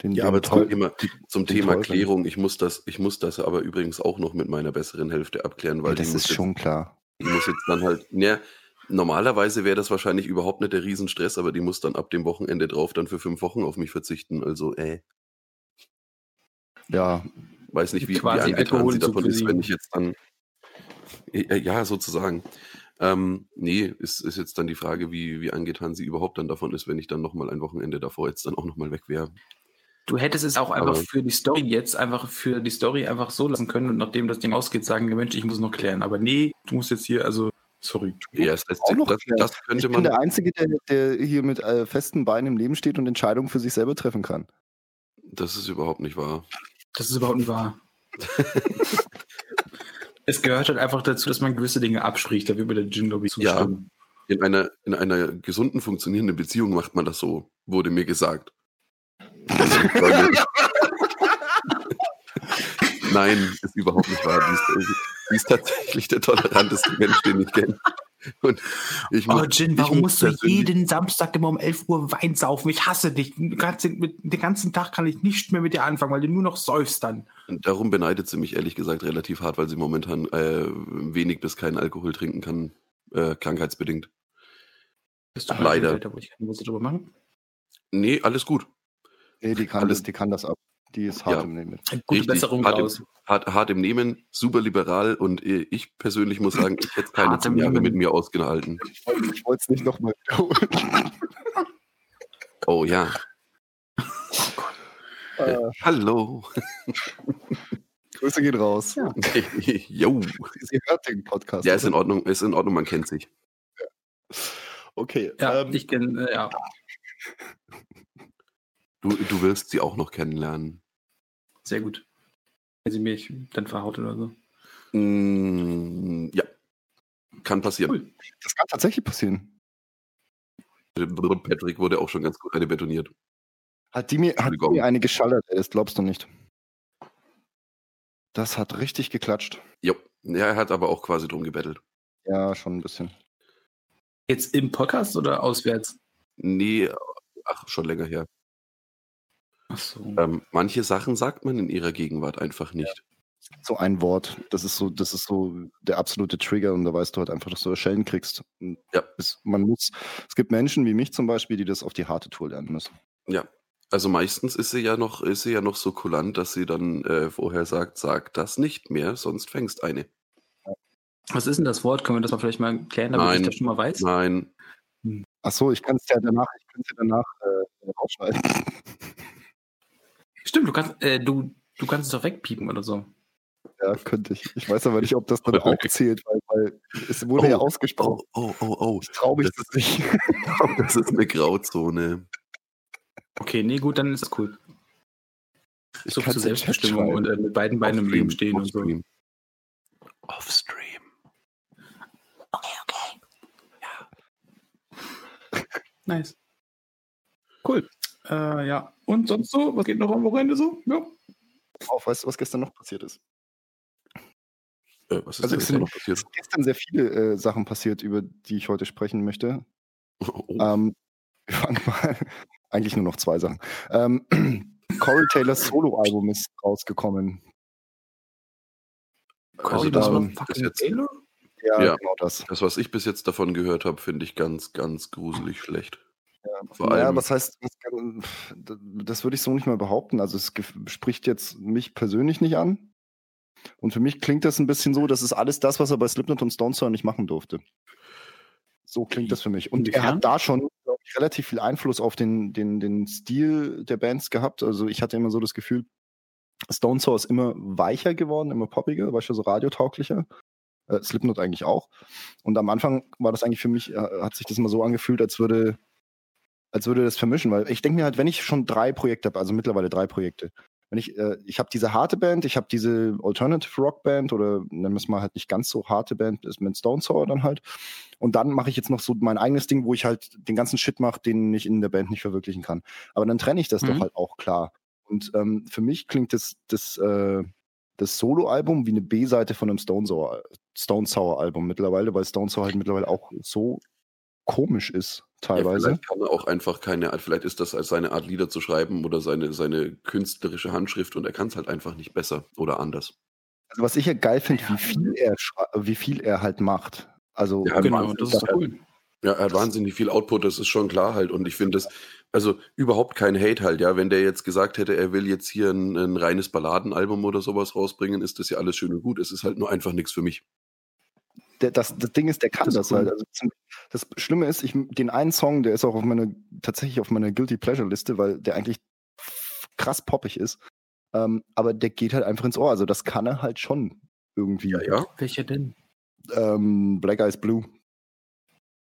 Den, Ja, den aber zum Thema, zum Thema. Klärung, ich muss, das, ich muss das aber übrigens auch noch mit meiner besseren Hälfte abklären, weil ja, das die, muss ist jetzt, schon klar. die muss jetzt dann halt, ne, normalerweise wäre das wahrscheinlich überhaupt nicht der Riesenstress, aber die muss dann ab dem Wochenende drauf dann für fünf Wochen auf mich verzichten. Also, äh, Ja, weiß nicht, wie, wie angetan sie davon ist, wenn ich jetzt dann, äh, ja, sozusagen. Ähm, nee, ist, ist jetzt dann die Frage, wie, wie angetan sie überhaupt dann davon ist, wenn ich dann nochmal ein Wochenende davor jetzt dann auch nochmal weg wäre. Du hättest es auch einfach Aber- für die Story jetzt einfach für die Story einfach so lassen können und nachdem das Ding ausgeht, sagen, Mensch, ich muss noch klären. Aber nee, du musst jetzt hier, also, sorry. Ja, das, noch das, das ich könnte bin man. der Einzige, der, der hier mit äh, festen Beinen im Leben steht und Entscheidungen für sich selber treffen kann. Das ist überhaupt nicht wahr. Das ist überhaupt nicht wahr. es gehört halt einfach dazu, dass man gewisse Dinge abspricht. Da wird mir der Gin, glaube ich, Ja. zustimmen. In einer, in einer gesunden, funktionierenden Beziehung macht man das so, wurde mir gesagt. Nein, ist überhaupt nicht wahr. Die ist, die ist tatsächlich der toleranteste Mensch, den ich kenne. Und ich Oh, muss- Gin, ich warum muss musst du jeden Samstag immer um 11 Uhr Wein saufen? Ich hasse dich. Den ganzen, mit, den ganzen Tag kann ich nicht mehr mit dir anfangen, weil du nur noch säufst dann. Und darum beneidet sie mich ehrlich gesagt relativ hart, weil sie momentan äh, wenig bis keinen Alkohol trinken kann, äh, krankheitsbedingt. Bist du Leider. Weiter, wo ich keine Wurst drüber machen? Nee, alles gut. Nee, die kann, Alles- das, die kann das ab. Die ist hart Ja. im Nehmen. Gute Richtig. Besserung Hart im-. Hart, hart im Nehmen, super liberal und äh, ich persönlich muss sagen, ich hätte keine zehn Jahre mit mir ausgehalten. Ich wollte es nicht nochmal wiederholen. Oh ja. Äh, Hallo. Grüße gehen raus. Ja. Jo. Sie hört den Podcast. Ja, ist in? Ordnung, ist in Ordnung, man kennt sich. Okay. Ja, ähm, ich kenne, äh, ja. Du, du wirst sie auch noch kennenlernen. Sehr gut. Wenn sie mich dann verhaut oder so. Mm, ja. Kann passieren. Cool. das kann tatsächlich passieren. Patrick wurde auch schon ganz gut eine betoniert. Hat die mir, hat die mir eine geschallert, das glaubst du nicht. Das hat richtig geklatscht. Jo. Ja, er hat aber auch quasi drum gebettelt. Ja, schon ein bisschen. Jetzt im Podcast oder auswärts? Nee, ach, schon länger her. Ach so. Ähm, manche Sachen sagt man in ihrer Gegenwart einfach nicht. So ein Wort, das ist so, das ist so der absolute Trigger und da weißt du halt einfach, dass du Schellen kriegst. Und Ja. Es, man muss, es gibt Menschen wie mich zum Beispiel, die das auf die harte Tour lernen müssen. Also meistens ist sie ja noch, ist sie ja noch so kulant, dass sie dann äh, vorher sagt, sag das nicht mehr, sonst fängst eine. Was ist denn das Wort? Können wir das mal vielleicht mal klären, damit Nein. ich das schon mal weiß? Nein, Ach so, ich kann es ja danach, ich kann es ja danach äh, rausschneiden. Stimmt, du kannst, äh, du, du kannst es doch wegpiepen oder so. Ja, könnte ich. Ich weiß aber nicht, ob das dann auch Okay. zählt, weil, weil es wurde ja Oh, ausgesprochen. oh, oh, oh, oh. Ich traue mich Das das nicht. Das ist eine Grauzone. Okay, nee, gut, dann ist das cool. Ich So zur Selbstbestimmung und äh, mit beiden Beinen im Leben stehen und so. Offstream. Offstream. Nice. Cool. Äh, ja. Und sonst so? Was geht noch am Wochenende so? Ja. Auf, weißt du, was gestern noch passiert ist? Äh, was ist Also es sind- noch passiert? Gestern sehr viele äh, Sachen passiert, über die ich heute sprechen möchte. Oh, Ähm, wir fangen mal, eigentlich nur noch zwei Sachen. Ähm, Corey Taylors Soloalbum ist rausgekommen. also das, jetzt, Taylor? Ja, Ja. genau das. das, was ich bis jetzt davon gehört habe, finde ich ganz, ganz gruselig schlecht. Ja, was heißt, das, kann- das würde ich so nicht mal behaupten. Also es spricht jetzt mich persönlich nicht an. Und für mich klingt das ein bisschen so, das ist alles das, was er bei Slipknot und Stone Sour nicht machen durfte. So klingt das für mich. Und er hat da schon ich, relativ viel Einfluss auf den, den, den Stil der Bands gehabt. Also ich hatte immer so das Gefühl, Stone Sour ist immer weicher geworden, immer poppiger, weißt du, so radiotauglicher. Äh, Slipknot eigentlich auch. Und am Anfang war das eigentlich für mich, äh, hat sich das immer so angefühlt, als würde, als würde das vermischen, weil ich denke mir halt, wenn ich schon drei Projekte habe, also mittlerweile drei Projekte, wenn ich, äh, ich habe diese harte Band, ich habe diese Alternative Rock Band oder nennen wir es mal halt nicht ganz so harte Band, ist mit Stone Sour dann halt. Und dann mache ich jetzt noch so mein eigenes Ding, wo ich halt den ganzen Shit mache, den ich in der Band nicht verwirklichen kann. Aber dann trenne ich das doch Mhm. halt auch klar. Und ähm, für mich klingt das, das, äh, das Solo-Album wie eine B-Seite von einem Stone Sour, Stone Sour Album mittlerweile, weil Stone Sour halt mittlerweile auch so komisch ist, ja, teilweise. vielleicht kann er auch einfach keine Art, vielleicht ist das als seine Art Lieder zu schreiben oder seine, seine künstlerische Handschrift und er kann es halt einfach nicht besser oder anders. Also was ich ja geil finde, Ja. wie viel er wie viel er halt macht. Also Ja, Genau, das ist cool. Ja, er hat wahnsinnig viel Output, das ist schon klar halt. Und ich finde das, also überhaupt kein Hate halt, ja. Wenn der jetzt gesagt hätte, er will jetzt hier ein, ein reines Balladenalbum oder sowas rausbringen, ist das ja alles schön und gut. Es ist halt nur einfach nichts für mich. Der, das, das Ding ist, der kann Das das, cool. halt. Also zum, das Schlimme ist, ich, den einen Song, der ist auch auf meiner, tatsächlich auf meiner Guilty Pleasure Liste, weil der eigentlich krass poppig ist. Ähm, aber der geht halt einfach ins Ohr. Also das kann er halt schon irgendwie. Ja, ja. Welcher denn? Ähm, Black Eyes Blue.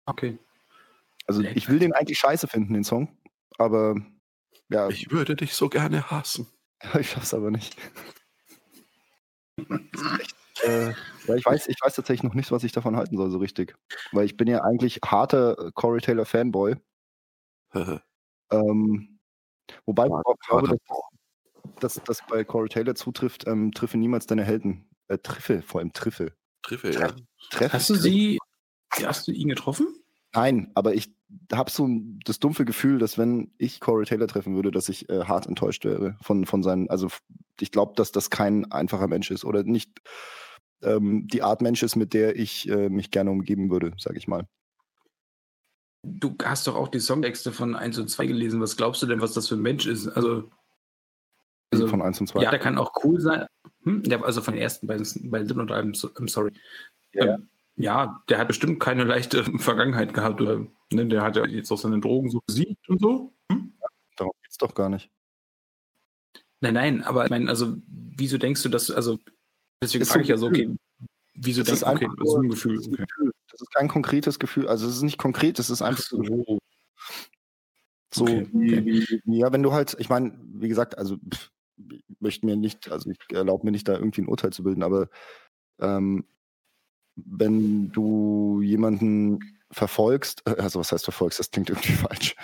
Okay. Also Black ich will den eigentlich scheiße finden, den Song. Aber ja, Ich würde dich so gerne hassen. ich schaff's aber nicht. Echt, äh, ja, ich weiß, ich weiß tatsächlich noch nicht, was ich davon halten soll, so richtig. Weil ich bin ja eigentlich harter Corey Taylor Fanboy. ähm, wobei ich auch glaube, dass, dass das bei Corey Taylor zutrifft, ähm, triffe niemals deine Helden. Äh, triffe, vor allem triffe. Triffe, ja. Treff, hast du sie, hast du ihn getroffen? Nein, aber ich habe so das dumpfe Gefühl, dass wenn ich Corey Taylor treffen würde, dass ich äh, hart enttäuscht wäre von, von seinen, also ich glaube, dass das kein einfacher Mensch ist oder nicht ähm, die Art Mensch ist, mit der ich äh, mich gerne umgeben würde, sage ich mal. Du hast doch auch die Songtexte von 1 und 2 gelesen. Was glaubst du denn, was das für ein Mensch ist? Also, also von 1 und 2. Ja, der kann auch cool sein. Hm? Der, also von den ersten beiden, beiden und einem, I'm sorry. Ja. Ähm, ja, der hat bestimmt keine leichte Vergangenheit gehabt. Oder, ne, der hat ja jetzt auch seine Drogen so besiegt und so. Hm? Ja, darum geht es doch gar nicht. Nein, nein, aber ich meine, also, wieso denkst du, dass, also, deswegen frage ich ja so, okay, wieso das denkst du, okay, das ist ein Gefühl. Okay. Das ist kein konkretes Gefühl, also, es ist nicht konkret, es ist einfach so. So, okay, okay. Wie, ja, wenn du halt, ich meine, wie gesagt, also, pff, ich möchte mir nicht, also, ich erlaube mir nicht, da irgendwie ein Urteil zu bilden, aber, ähm, wenn du jemanden verfolgst, äh, also was heißt verfolgst, das klingt irgendwie falsch.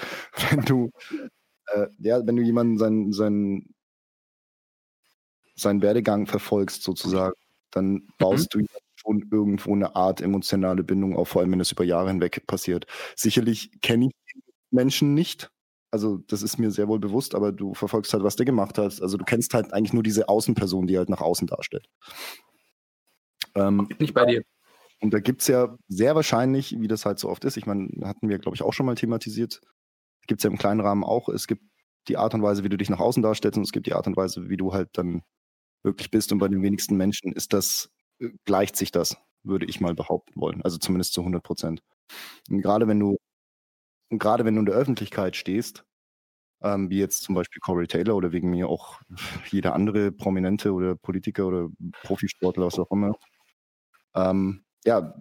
Wenn du, äh, ja, wenn du jemanden seinen, seinen, seinen Werdegang verfolgst sozusagen, dann baust mhm. du schon irgendwo eine Art emotionale Bindung auf, vor allem wenn es über Jahre hinweg passiert. Sicherlich kenne ich Menschen nicht, also das ist mir sehr wohl bewusst, aber du verfolgst halt, was der gemacht hat. Also du kennst halt eigentlich nur diese Außenperson, die halt nach außen darstellt. Ähm, Bin ich bei dir. Und da gibt es ja sehr wahrscheinlich, wie das halt so oft ist, ich meine, hatten wir, glaube ich, auch schon mal thematisiert, gibt es ja im kleinen Rahmen auch, es gibt die Art und Weise, wie du dich nach außen darstellst und es gibt die Art und Weise, wie du halt dann wirklich bist. Und bei den wenigsten Menschen ist das, äh, gleicht sich das, würde ich mal behaupten wollen. Also zumindest zu 100 Prozent. Und gerade wenn du, gerade wenn du in der Öffentlichkeit stehst, ähm, wie jetzt zum Beispiel Corey Taylor oder wegen mir auch jeder andere Prominente oder Politiker oder Profisportler, was auch immer, ähm, ja,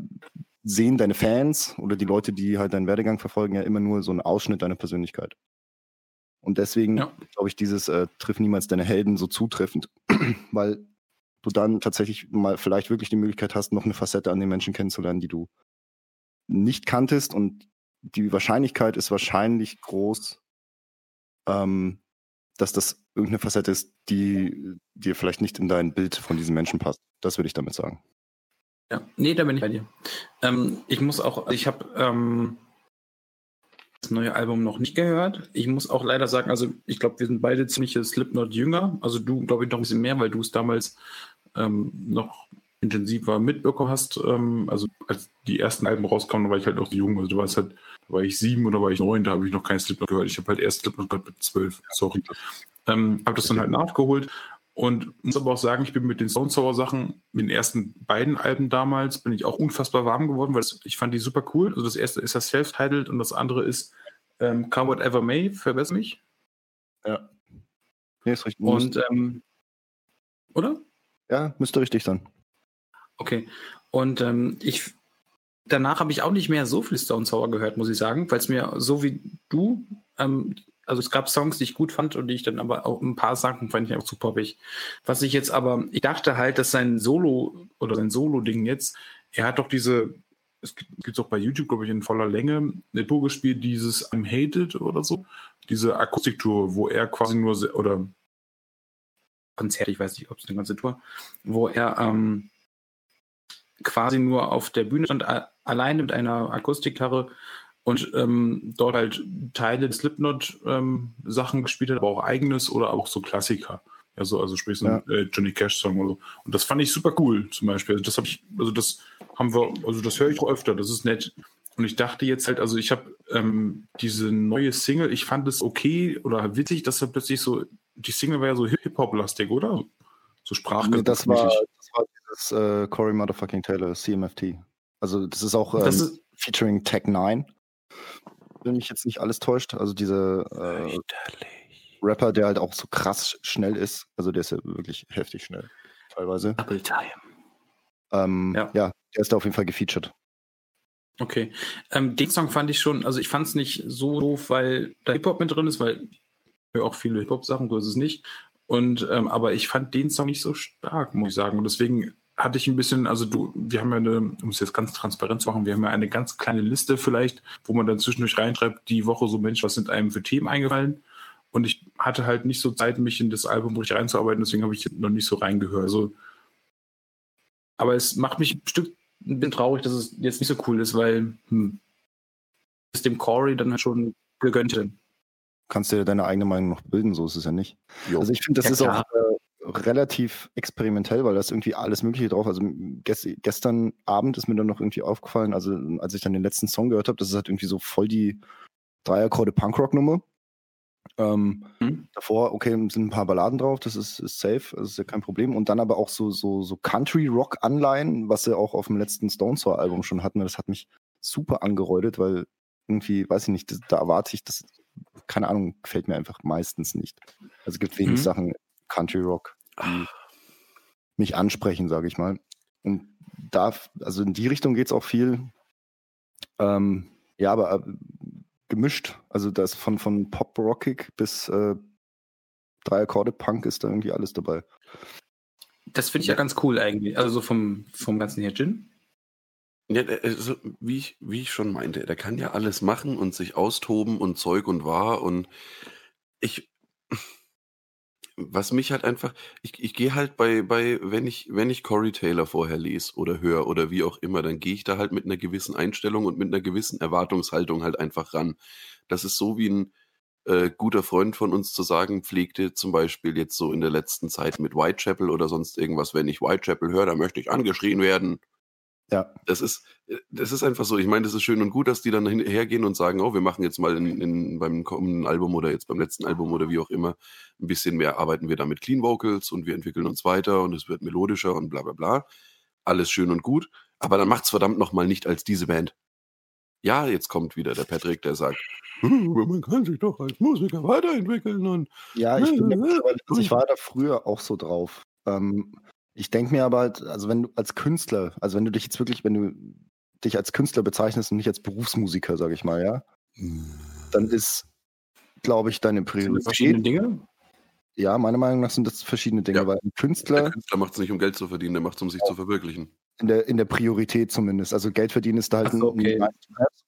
sehen deine Fans oder die Leute, die halt deinen Werdegang verfolgen, ja immer nur so einen Ausschnitt deiner Persönlichkeit. Und deswegen ja. glaube ich, dieses äh, Triff niemals deine Helden so zutreffend, weil du dann tatsächlich mal vielleicht wirklich die Möglichkeit hast, noch eine Facette an den Menschen kennenzulernen, die du nicht kanntest. Und die Wahrscheinlichkeit ist wahrscheinlich groß, ähm, dass das irgendeine Facette ist, die dir vielleicht nicht in dein Bild von diesem Menschen passt. Das würde ich damit sagen. Ja, nee, da bin ich bei dir. Ähm, ich muss auch, ich habe ähm, neue Album noch nicht gehört. Ich muss auch leider sagen, also ich glaube, wir sind beide ziemliche Slipknot-Jünger. Also du, glaube ich, noch ein bisschen mehr, weil du es damals ähm, noch intensiver mitbekommen hast. Ähm, also als die ersten Alben rauskamen, war ich halt noch jung. Also du warst halt, da war ich sieben oder war ich neun, da habe ich noch kein Slipknot gehört. Ich habe halt erst Slipknot gehört mit zwölf. Sorry. Ähm, habe das dann halt nachgeholt und muss aber auch sagen, ich bin mit den Stone Sour Sachen, mit den ersten beiden Alben damals, bin ich auch unfassbar warm geworden, weil das, ich fand die super cool. Also das erste ist ja Self-Titled und das andere ist ähm, Come Whatever May, verbessere mich. Ja. Nee, ist richtig. Und, ähm, oder? Ja, müsste richtig sein. Okay. Und ähm, ich, danach habe ich auch nicht mehr so viel Stone Sour gehört, muss ich sagen, weil es mir so wie du ähm, also es gab Songs, die ich gut fand und die ich dann aber auch ein paar Sachen fand ich auch zu poppig. Was ich jetzt aber, ich dachte halt, dass sein Solo oder sein Solo-Ding jetzt, er hat doch diese, es gibt es auch bei YouTube, glaube ich, in voller Länge, eine Tour gespielt, dieses I'm Hated oder so, diese Akustiktour, wo er quasi nur, oder Konzert, ich weiß nicht, ob es eine ganze Tour, wo er ähm, quasi nur auf der Bühne stand, alleine mit einer Akustikgitarre und ähm, dort halt Teile des Slipknot-Sachen ähm, gespielt hat, aber auch eigenes oder auch so Klassiker. Ja, so, also sprich so ein ja. äh, Johnny Cash-Song oder so. Und das fand ich super cool, zum Beispiel. Also das habe ich, also das haben wir, also das höre ich auch öfter, das ist nett. Und ich dachte jetzt halt, also ich habe ähm, diese neue Single, ich fand es okay oder witzig, dass er plötzlich so, die Single war ja so Hip-Hop-lastig, oder? So Sprach. Nee, das war, das war dieses äh, Corey Motherfucking Taylor, CMFT. Also das ist auch ähm, das ist, featuring Tech 9 wenn mich jetzt nicht alles täuscht. Also dieser äh, Rapper, der halt auch so krass schnell ist. Also der ist ja wirklich heftig schnell, teilweise. Double Time. Ähm, ja. ja, der ist da auf jeden Fall gefeatured. Okay. Ähm, den Song fand ich schon, also ich fand es nicht so doof, weil da Hip-Hop mit drin ist, weil ich höre auch viele Hip-Hop-Sachen, so ist es nicht. Und ähm, aber ich fand den Song nicht so stark, muss ich sagen. Und deswegen hatte ich ein bisschen, also du, wir haben ja eine, um es jetzt ganz transparent zu machen, wir haben ja eine ganz kleine Liste vielleicht, wo man dann zwischendurch reinschreibt, die Woche so, Mensch, was sind einem für Themen eingefallen? Und ich hatte halt nicht so Zeit, mich in das Album richtig reinzuarbeiten, deswegen habe ich noch nicht so reingehört. Also, aber es macht mich ein Stück ein bisschen traurig, dass es jetzt nicht so cool ist, weil hm, es dem Corey dann halt schon gegönnt hätte. Kannst dir deine eigene Meinung noch bilden, so ist es ja nicht. Jo. Also ich finde, das Ja, ist klar. auch äh, relativ experimentell, weil da ist irgendwie alles Mögliche drauf. Also gest gestern Abend ist mir dann noch irgendwie aufgefallen, also als ich dann den letzten Song gehört habe, das ist halt irgendwie so voll die Dreiakkorde Punkrock-Nummer. Ähm, Mhm. Davor, okay, sind ein paar Balladen drauf, das ist, ist safe, das ist ja kein Problem. Und dann aber auch so, so, so Country-Rock-Anleihen, was sie auch auf dem letzten Stone Sour-Album schon hatten. Das hat mich super angeräutet, weil irgendwie, weiß ich nicht, das, da erwarte ich, das, keine Ahnung, gefällt mir einfach meistens nicht. Also es gibt wenig Mhm. Sachen Country Rock, die mich ansprechen, sage ich mal. Und da, also in die Richtung geht es auch viel. Ähm, ja, aber äh, gemischt. Also da ist von, von Pop-Rockig bis äh, drei Akkorde Punk ist da irgendwie alles dabei. Das finde ich ja. ganz cool eigentlich. Also so vom, vom ganzen her Gin. Ja, der- also, wie, ich, wie ich schon meinte, der kann ja alles machen und sich austoben und Zeug und wahr und ich, was mich halt einfach, ich, ich gehe halt bei, bei, wenn ich, wenn ich Corey Taylor vorher lese oder höre oder wie auch immer, dann gehe ich da halt mit einer gewissen Einstellung und mit einer gewissen Erwartungshaltung halt einfach ran. Das ist so wie ein äh, guter Freund von uns zu sagen pflegte, zum Beispiel jetzt so in der letzten Zeit mit Whitechapel oder sonst irgendwas, wenn ich Whitechapel höre, dann möchte ich angeschrien werden. Ja. Das ist, äh, das ist einfach so. Ich meine, das ist schön und gut, dass die dann hergehen und sagen, oh, wir machen jetzt mal in, in, beim kommenden Album oder jetzt beim letzten Album oder wie auch immer ein bisschen mehr, arbeiten wir da mit Clean Vocals und wir entwickeln uns weiter und es wird melodischer und bla bla bla. Alles schön und gut, aber dann macht's verdammt nochmal nicht als diese Band. Ja, jetzt kommt wieder der Patrick, der sagt, "Hm, man kann sich doch als Musiker weiterentwickeln und Ja, ich, bin, mittlerweile- also ich war da früher auch so drauf. Ähm, ich denke mir aber halt, also wenn du als Künstler, also wenn du dich jetzt wirklich, wenn du dich als Künstler bezeichnest und nicht als Berufsmusiker, sage ich mal, ja, dann ist, glaube ich, deine Verschiedene Priorität. Dinge. Ja, meiner Meinung nach sind das verschiedene Dinge, Ja. weil ein der Künstler Künstler macht es nicht, um Geld zu verdienen, der macht es, um sich zu verwirklichen. in der, in der Priorität zumindest. Also Geld verdienen ist da halt so, okay. ein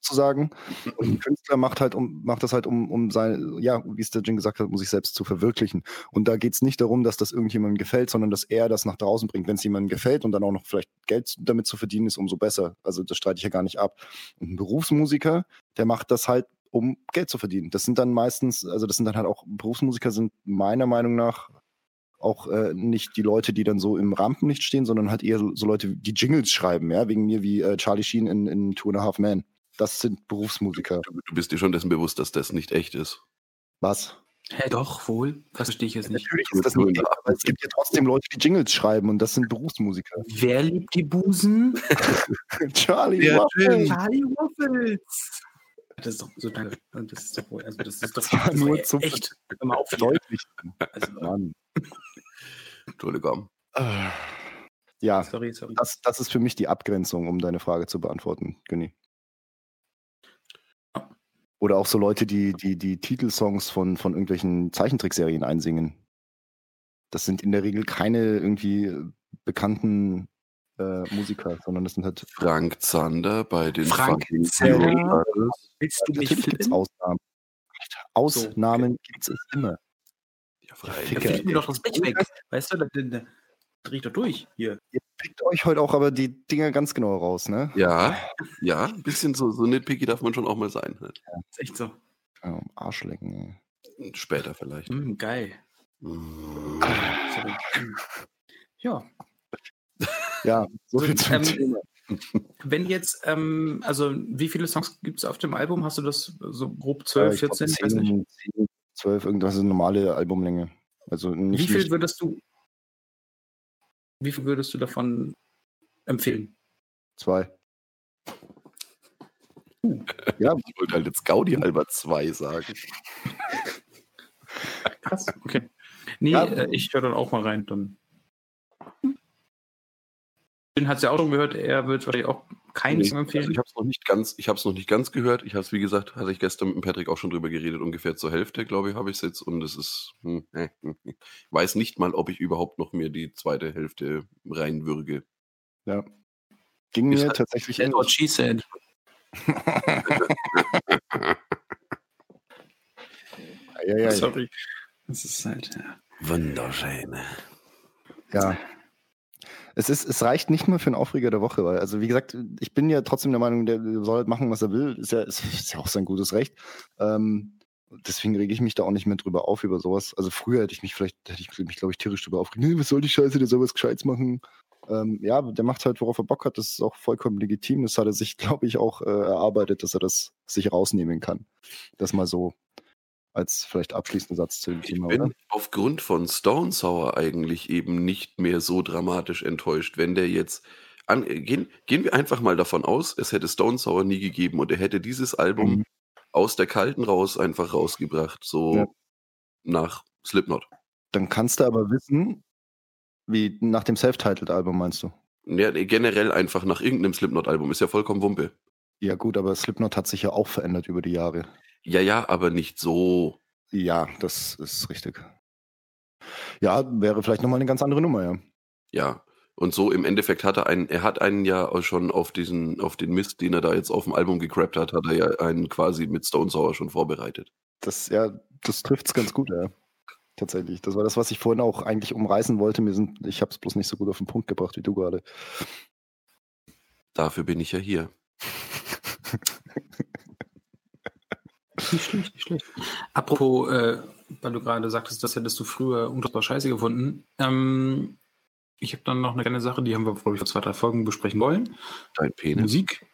sozusagen. Und ein Künstler macht halt um, macht das halt um, um sein, ja, wie es der Jin gesagt hat, um sich selbst zu verwirklichen. Und da geht es nicht darum, dass das irgendjemandem gefällt, sondern dass er das nach draußen bringt. Wenn es jemandem gefällt und dann auch noch vielleicht Geld damit zu verdienen ist, umso besser. Also das streite ich ja gar nicht ab. Und ein Berufsmusiker, der macht das halt, um Geld zu verdienen. Das sind dann meistens, also das sind dann halt auch, Berufsmusiker sind meiner Meinung nach auch äh, nicht die Leute, die dann so im Rampenlicht stehen, sondern halt eher so, so Leute, die Jingles schreiben, ja, wegen mir wie äh, Charlie Sheen in, in Two and a Half Men. Das sind Berufsmusiker. Du, du bist dir schon dessen bewusst, dass das nicht echt ist. Was? Hä, doch, wohl. Das verstehe ich jetzt nicht. Natürlich ist das nicht, echt, aber es gibt ja trotzdem Leute, die Jingles schreiben und das sind Berufsmusiker. Wer liebt die Busen? Charlie. Jin. Charlie Waffles. Das ist doch so danke. Das ist doch wohl, also das ist doch Das war das nur zum echt. Mal auf. Deutlich. Also, Mann. Entschuldigung. Ja, sorry, sorry. das, das ist für mich die Abgrenzung, um deine Frage zu beantworten, Günni. Oder auch so Leute, die die, die Titelsongs von, von irgendwelchen Zeichentrickserien einsingen. Das sind in der Regel keine irgendwie bekannten äh, Musiker, sondern das sind halt. Frank Zander bei den Frank fucking Zander? Willst du mich Natürlich gibt? Ausnahmen. Ausnahmen gibt es immer. Ja, Da freilich. Ficker. fliegt mir doch das Blech weg. Weißt du, da, da, da dreh ich doch durch. Hier. Ihr pickt euch heute auch aber die Dinger ganz genau raus, ne? Ja, ja, ein bisschen so, so nitpicky darf man schon auch mal sein. ne? Das ist echt so. Ja, Arschlecken. ey. Später vielleicht. Mm, geil. Mm. Mm. Ja, Ja, so viel zum Ähm, Thema. wenn jetzt, ähm, also wie viele Songs gibt es auf dem Album? Hast du das so grob 12, Äh, ich glaub, 14? weiß nicht. 10, 10, 12, irgendwas ist eine normale Albumlänge. Also nicht, Wie viel nicht würdest du, wie viel würdest du davon empfehlen? zwei. Ja, Ich wollte halt jetzt Gaudi halber zwei sagen. Krass, okay. Nee, Ja. äh, ich höre dann auch mal rein. Dann. Den hat es ja auch schon gehört, er wird wahrscheinlich auch keinen Nee, Song also empfehlen? ich habe es noch nicht ganz, ich habe es noch nicht ganz gehört. Ich habe es, wie gesagt, hatte ich gestern mit dem Patrick auch schon drüber geredet. Ungefähr zur Hälfte, glaube ich, habe ich es jetzt. Und es ist, hm, äh, hm, hm. weiß nicht mal, ob ich überhaupt noch mir die zweite Hälfte reinwürge. Ja. Ging mir halt- tatsächlich That's what she said. ja, ja, Sorry. Das ist halt, ja. Wunderschön. ja. Es, ist, es reicht nicht nur für einen Aufreger der Woche, weil, also wie gesagt, ich bin ja trotzdem der Meinung, der soll halt machen, was er will. Ist ja, ist, ist ja auch sein gutes Recht. Ähm, deswegen rege ich mich da auch nicht mehr drüber auf über sowas. Also früher hätte ich mich vielleicht, hätte ich mich, glaube ich, tierisch drüber aufgeregt. Nee, was soll die Scheiße, der soll was Gescheites machen. Ähm, ja, der macht halt, worauf er Bock hat. Das ist auch vollkommen legitim. Das hat er sich, glaube ich, auch äh, erarbeitet, dass er das sich rausnehmen kann. Das mal so als vielleicht abschließender Satz zu dem Ich Thema, bin oder? aufgrund von Stone Sour eigentlich eben nicht mehr so dramatisch enttäuscht, wenn der jetzt an, gehen, gehen wir einfach mal davon aus, es hätte Stone Sour nie gegeben und er hätte dieses Album Mhm. aus der Kalten raus einfach rausgebracht, so Ja. nach Slipknot. Dann kannst du aber wissen, wie nach dem Self-Titled-Album meinst du? Ja, generell einfach nach irgendeinem Slipknot-Album, ist ja vollkommen Wumpe. Ja, gut, aber Slipknot hat sich ja auch verändert über die Jahre. Ja, ja, aber nicht so. Ja, das ist richtig. Ja, wäre vielleicht nochmal eine ganz andere Nummer, ja. Ja. Und so im Endeffekt hat er einen, er hat einen ja auch schon auf diesen, auf den Mist, den er da jetzt auf dem Album gecrappt hat, hat er ja einen quasi mit Stone Sour schon vorbereitet. Das, ja, das trifft es ganz gut, ja. Tatsächlich. Das war das, was ich vorhin auch eigentlich umreißen wollte. Mir sind, ich habe es bloß nicht so gut auf den Punkt gebracht wie du gerade. Dafür bin ich ja hier. Nicht schlecht, nicht schlecht. Apropos, äh, weil du gerade sagtest, das hättest du früher unfassbar scheiße gefunden. Ähm, ich habe dann noch eine kleine Sache, die haben wir, glaube ich, vor zwei, drei Folgen besprechen wollen. Dein Penis. Musik.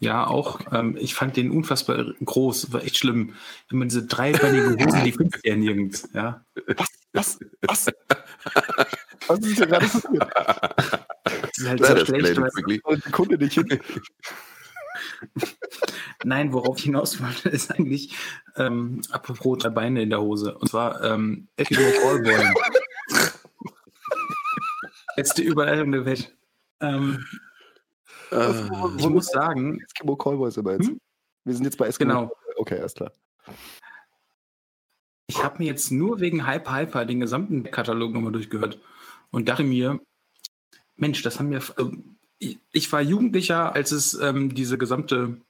Ja, auch. Ähm, ich fand den unfassbar groß, war echt schlimm. Immer diese dreibeinige Hosen, die fünf ja nirgends. Ja. Was? Was? Was ist hier gerade passiert? Das ist halt That so schlecht, weil, Sekunde nicht hin. Nein, worauf ich hinaus wollte, ist eigentlich, ähm, apropos drei Beine in der Hose. Und zwar ähm, Eskimo Callboy. Letzte Überleitung der Welt. Ähm, Ah, ich muss sagen, Eskimo Callboys sind wir jetzt. Hm? Wir sind jetzt bei Eskimo. genau, Okay, alles klar. ich habe mir jetzt nur wegen Hyper Hyper den gesamten Katalog nochmal durchgehört und dachte mir, Mensch, das haben wir. Ich, war Jugendlicher, als es ähm, diese gesamte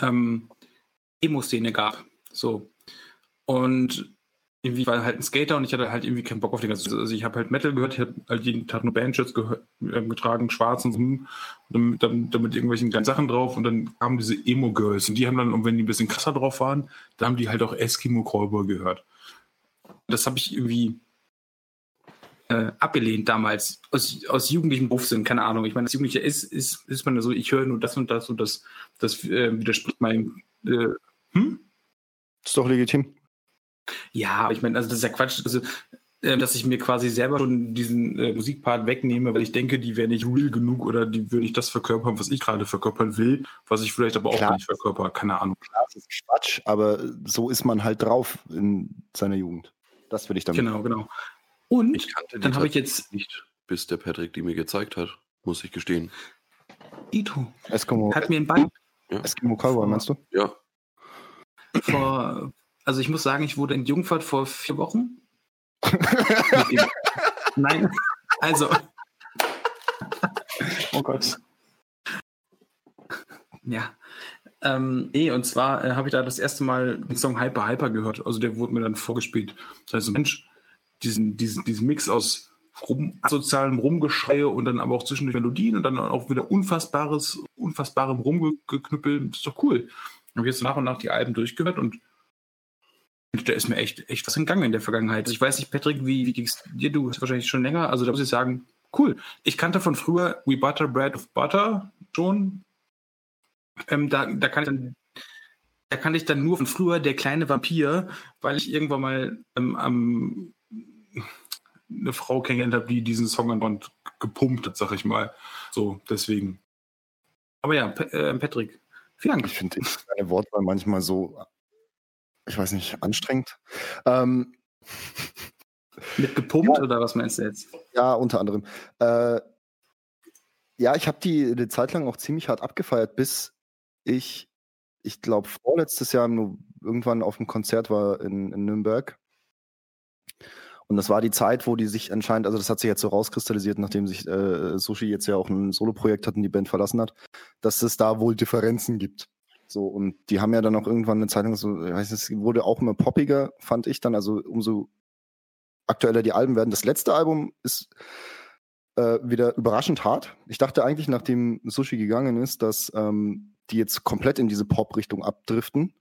ähm, Emo-Szene gab. So. Und irgendwie war halt ein Skater und ich hatte halt irgendwie keinen Bock auf den ganzen. Also ich habe halt Metal gehört, ich habe halt jeden Tag nur Bandshirts gehört, äh, getragen, schwarz und so, und dann, dann, dann mit irgendwelchen kleinen Sachen drauf und dann kamen diese Emo-Girls und die haben dann, und wenn die ein bisschen krasser drauf waren, dann haben die halt auch Eskimo Callboy gehört. Das habe ich irgendwie äh, abgelehnt damals, aus, aus jugendlichem Berufssinn, keine Ahnung. Ich meine, als Jugendlicher ist, ist, ist man so, ich höre nur das und das und das, das äh, widerspricht meinem. Äh, hm? Ist doch legitim. Ja, aber ich meine, also das ist ja Quatsch, also, äh, dass ich mir quasi selber schon diesen äh, Musikpart wegnehme, weil ich denke, die wäre nicht real genug oder die würde ich das verkörpern, was ich gerade verkörpern will, was ich vielleicht aber auch Klar. gar nicht verkörper, keine Ahnung. Klar, das ist Quatsch, aber so ist man halt drauf in seiner Jugend. Das will ich damit. Genau, genau. Und ich kannte die dann habe ich jetzt nicht, bis der Patrick die mir gezeigt hat, muss ich gestehen. Ito, Eskimo, hat mir ein Bein Eskimo Callboy, meinst du? Ja, vor, also ich muss sagen, ich wurde in Jungfahrt vor vier Wochen. Nein, also. Oh Gott. Ja. Ähm, nee, und zwar äh, habe ich da das erste Mal den Song Hyper Hyper gehört. Also der wurde mir dann vorgespielt. Das heißt, Mensch, diesen, diesen, diesen Mix aus rum, asozialem Rumgeschreie und dann aber auch zwischendurch Melodien und dann auch wieder unfassbares, unfassbarem Rumgeknüppel. Das ist doch cool. Ich habe jetzt nach und nach die Alben durchgehört und da ist mir echt, echt was entgangen in der Vergangenheit. Also ich weiß nicht, Patrick, wie, wie es dir? Du bist wahrscheinlich schon länger. Also da muss ich sagen, cool. Ich kannte von früher We Butter Bread of Butter schon. Ähm, da, da kann ich dann da kann ich dann nur von früher der kleine Vampir, weil ich irgendwann mal ähm, am eine Frau kennengelernt habe, die diesen Song an Band gepumpt hat, sag ich mal. So, deswegen. Aber ja, P äh, Patrick, vielen Dank. Ich finde deine Wortwahl manchmal so, ich weiß nicht, anstrengend. Ähm, Mit gepumpt oder was meinst du jetzt? ja, unter anderem. Äh, ja, ich habe die eine Zeit lang auch ziemlich hart abgefeiert, bis ich, ich glaube, vorletztes Jahr nur irgendwann auf dem Konzert war in, in Nürnberg. Und das war die Zeit, wo die sich anscheinend, also das hat sich jetzt so rauskristallisiert, nachdem sich äh, Sushi jetzt ja auch ein Soloprojekt hat und die Band verlassen hat, dass es da wohl Differenzen gibt. So, und die haben ja dann auch irgendwann eine Zeit lang so, ich weiß nicht, es wurde auch immer poppiger, fand ich dann, also umso aktueller die Alben werden. Das letzte Album ist äh, wieder überraschend hart. Ich dachte eigentlich, nachdem Sushi gegangen ist, dass ähm, die jetzt komplett in diese Pop-Richtung abdriften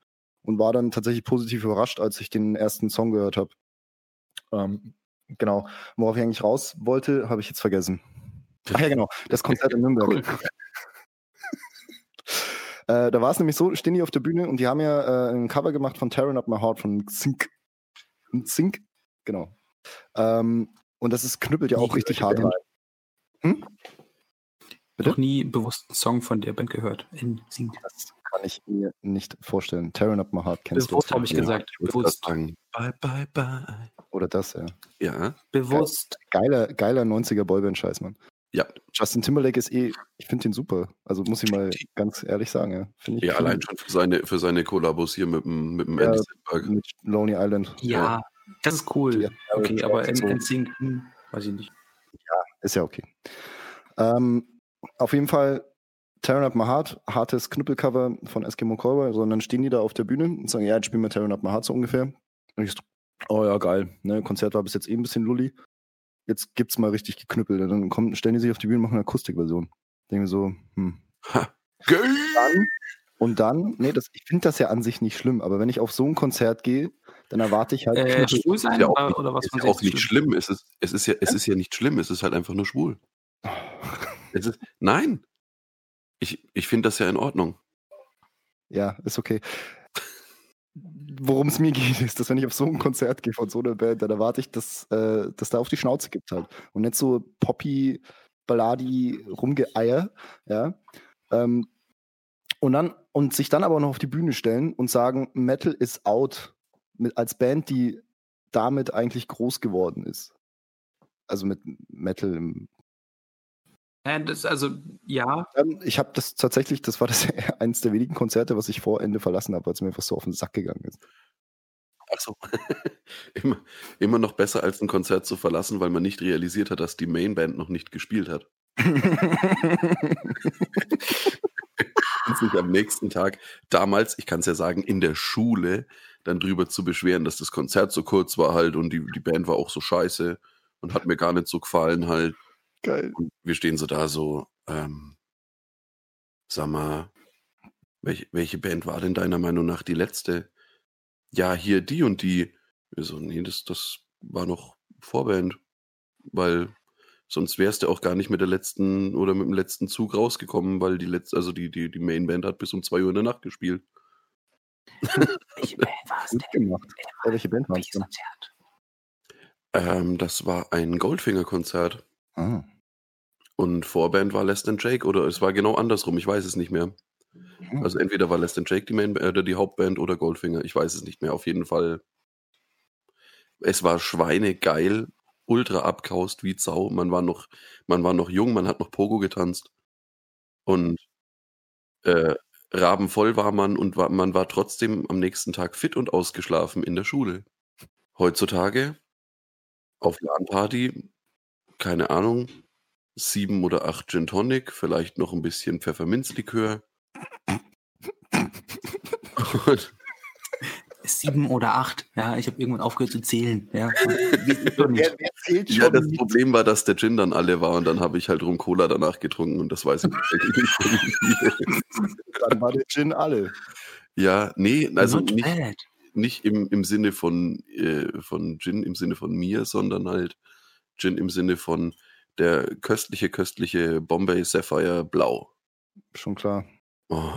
und war dann tatsächlich positiv überrascht, als ich den ersten Song gehört habe. Ähm, genau. Worauf ich eigentlich raus wollte, habe ich jetzt vergessen. Ach ja, genau. Das Konzert in Nürnberg. Cool. äh, da war es nämlich so, stehen die auf der Bühne und die haben ja äh, ein Cover gemacht von Tearing Up My Heart von Zink. Zink? Genau. Ähm, und das ist, knüppelt ja auch richtig hart rein. Hm? Bitte? Noch nie bewusst einen Song von der Band gehört. In Sing. Das kann ich mir nicht vorstellen. Tearing Up My Heart kennst bewusst, du. Bewusst habe ich gesagt. Bewusst. Bye, bye, bye. Oder das, ja. Ja. Bewusst. Geiler, geiler 90er Boyband-Scheiß, Mann. Ja. Justin Timberlake ist eh, ich finde ihn super. Also muss ich mal ganz ehrlich sagen, ja. Find ich ja, allein schon für seine, für seine Kollabos hier mit dem, mit dem ja, Andy Sandberg. Mit Lonely Island. Ja, ja. das ist cool. Ja, okay, aber in, in Sync, hm, weiß ich nicht. Ja, ist ja okay. Ähm, auf jeden Fall Tearing Up My Heart, hartes Knüppelcover von Eskimo Callboy, sondern stehen die da auf der Bühne und sagen, ja, jetzt spielen wir Tearing Up My Heart so ungefähr. Und ich so, oh ja, geil. Ne, Konzert war bis jetzt eh ein bisschen lulli. Jetzt gibt's mal richtig geknüppelt. Dann kommen, stellen die sich auf die Bühne und machen eine Akustikversion. Denke mir so, hm. Ha, geil. Dann, und dann, nee, das, ich finde das ja an sich nicht schlimm, aber wenn ich auf so ein Konzert gehe, dann erwarte ich halt. Äh, schwul sein ja oder, oder was? Ist ja auch nicht schlimm. schlimm. Es, ist, es, ist ja, es ist ja nicht schlimm, es ist halt einfach nur schwul. Ist, nein. Ich, ich finde das ja in Ordnung. Ja, ist okay. Worum es mir geht, ist, dass wenn ich auf so ein Konzert gehe von so einer Band, dann erwarte ich, dass, äh, dass da auf die Schnauze gibt halt. Und nicht so Poppy, Balladi, Rumgeeier, ja. Ähm, und dann, und sich dann aber noch auf die Bühne stellen und sagen, Metal is out. Mit, als Band, die damit eigentlich groß geworden ist. Also mit Metal im das, also, ja. Ähm, ich habe das tatsächlich, das war das eines der wenigen Konzerte, was ich vor Ende verlassen habe, weil es mir einfach so auf den Sack gegangen ist. Ach so. immer, immer noch besser als ein Konzert zu verlassen, weil man nicht realisiert hat, dass die Mainband noch nicht gespielt hat. sich am nächsten Tag, damals, ich kann es ja sagen, in der Schule dann drüber zu beschweren, dass das Konzert so kurz war halt und die, die Band war auch so scheiße und hat mir gar nicht so gefallen halt. Geil. Und wir stehen so da so, ähm, sag mal, welche, welche Band war denn deiner Meinung nach die letzte? Ja, hier die und die. Wir so, nee, das, das war noch Vorband. Weil sonst wärst du auch gar nicht mit der letzten oder mit dem letzten Zug rausgekommen, weil die letzte, also die, die, die Mainband hat bis um 2 Uhr in der Nacht gespielt. welche Band war es denn? Ja, welche Band war es denn? Ähm, das war ein Goldfinger-Konzert. Ah. Und Vorband war Less Than Jake oder es war genau andersrum, ich weiß es nicht mehr. Mhm. Also entweder war Less Than Jake die, Main, äh, die Hauptband oder Goldfinger, ich weiß es nicht mehr. Auf jeden Fall, es war schweinegeil, ultra abkaust wie Zau. Man war noch, man war noch jung, man hat noch Pogo getanzt. Und äh, rabenvoll war man und war, man war trotzdem am nächsten Tag fit und ausgeschlafen in der Schule. Heutzutage auf LAN-Party keine Ahnung, sieben oder acht Gin Tonic, vielleicht noch ein bisschen Pfefferminzlikör. sieben oder acht, ja, ich habe irgendwann aufgehört zu zählen. Ja, wer, wer ja das nicht? Problem war, dass der Gin dann alle war und dann habe ich halt rum Cola danach getrunken und das weiß ich nicht. dann war der Gin alle. Ja, nee, also nicht, nicht im, im Sinne von, äh, von Gin, im Sinne von mir, sondern halt Gin im Sinne von der köstliche, köstliche Bombay Sapphire Blau. Schon klar. Oh.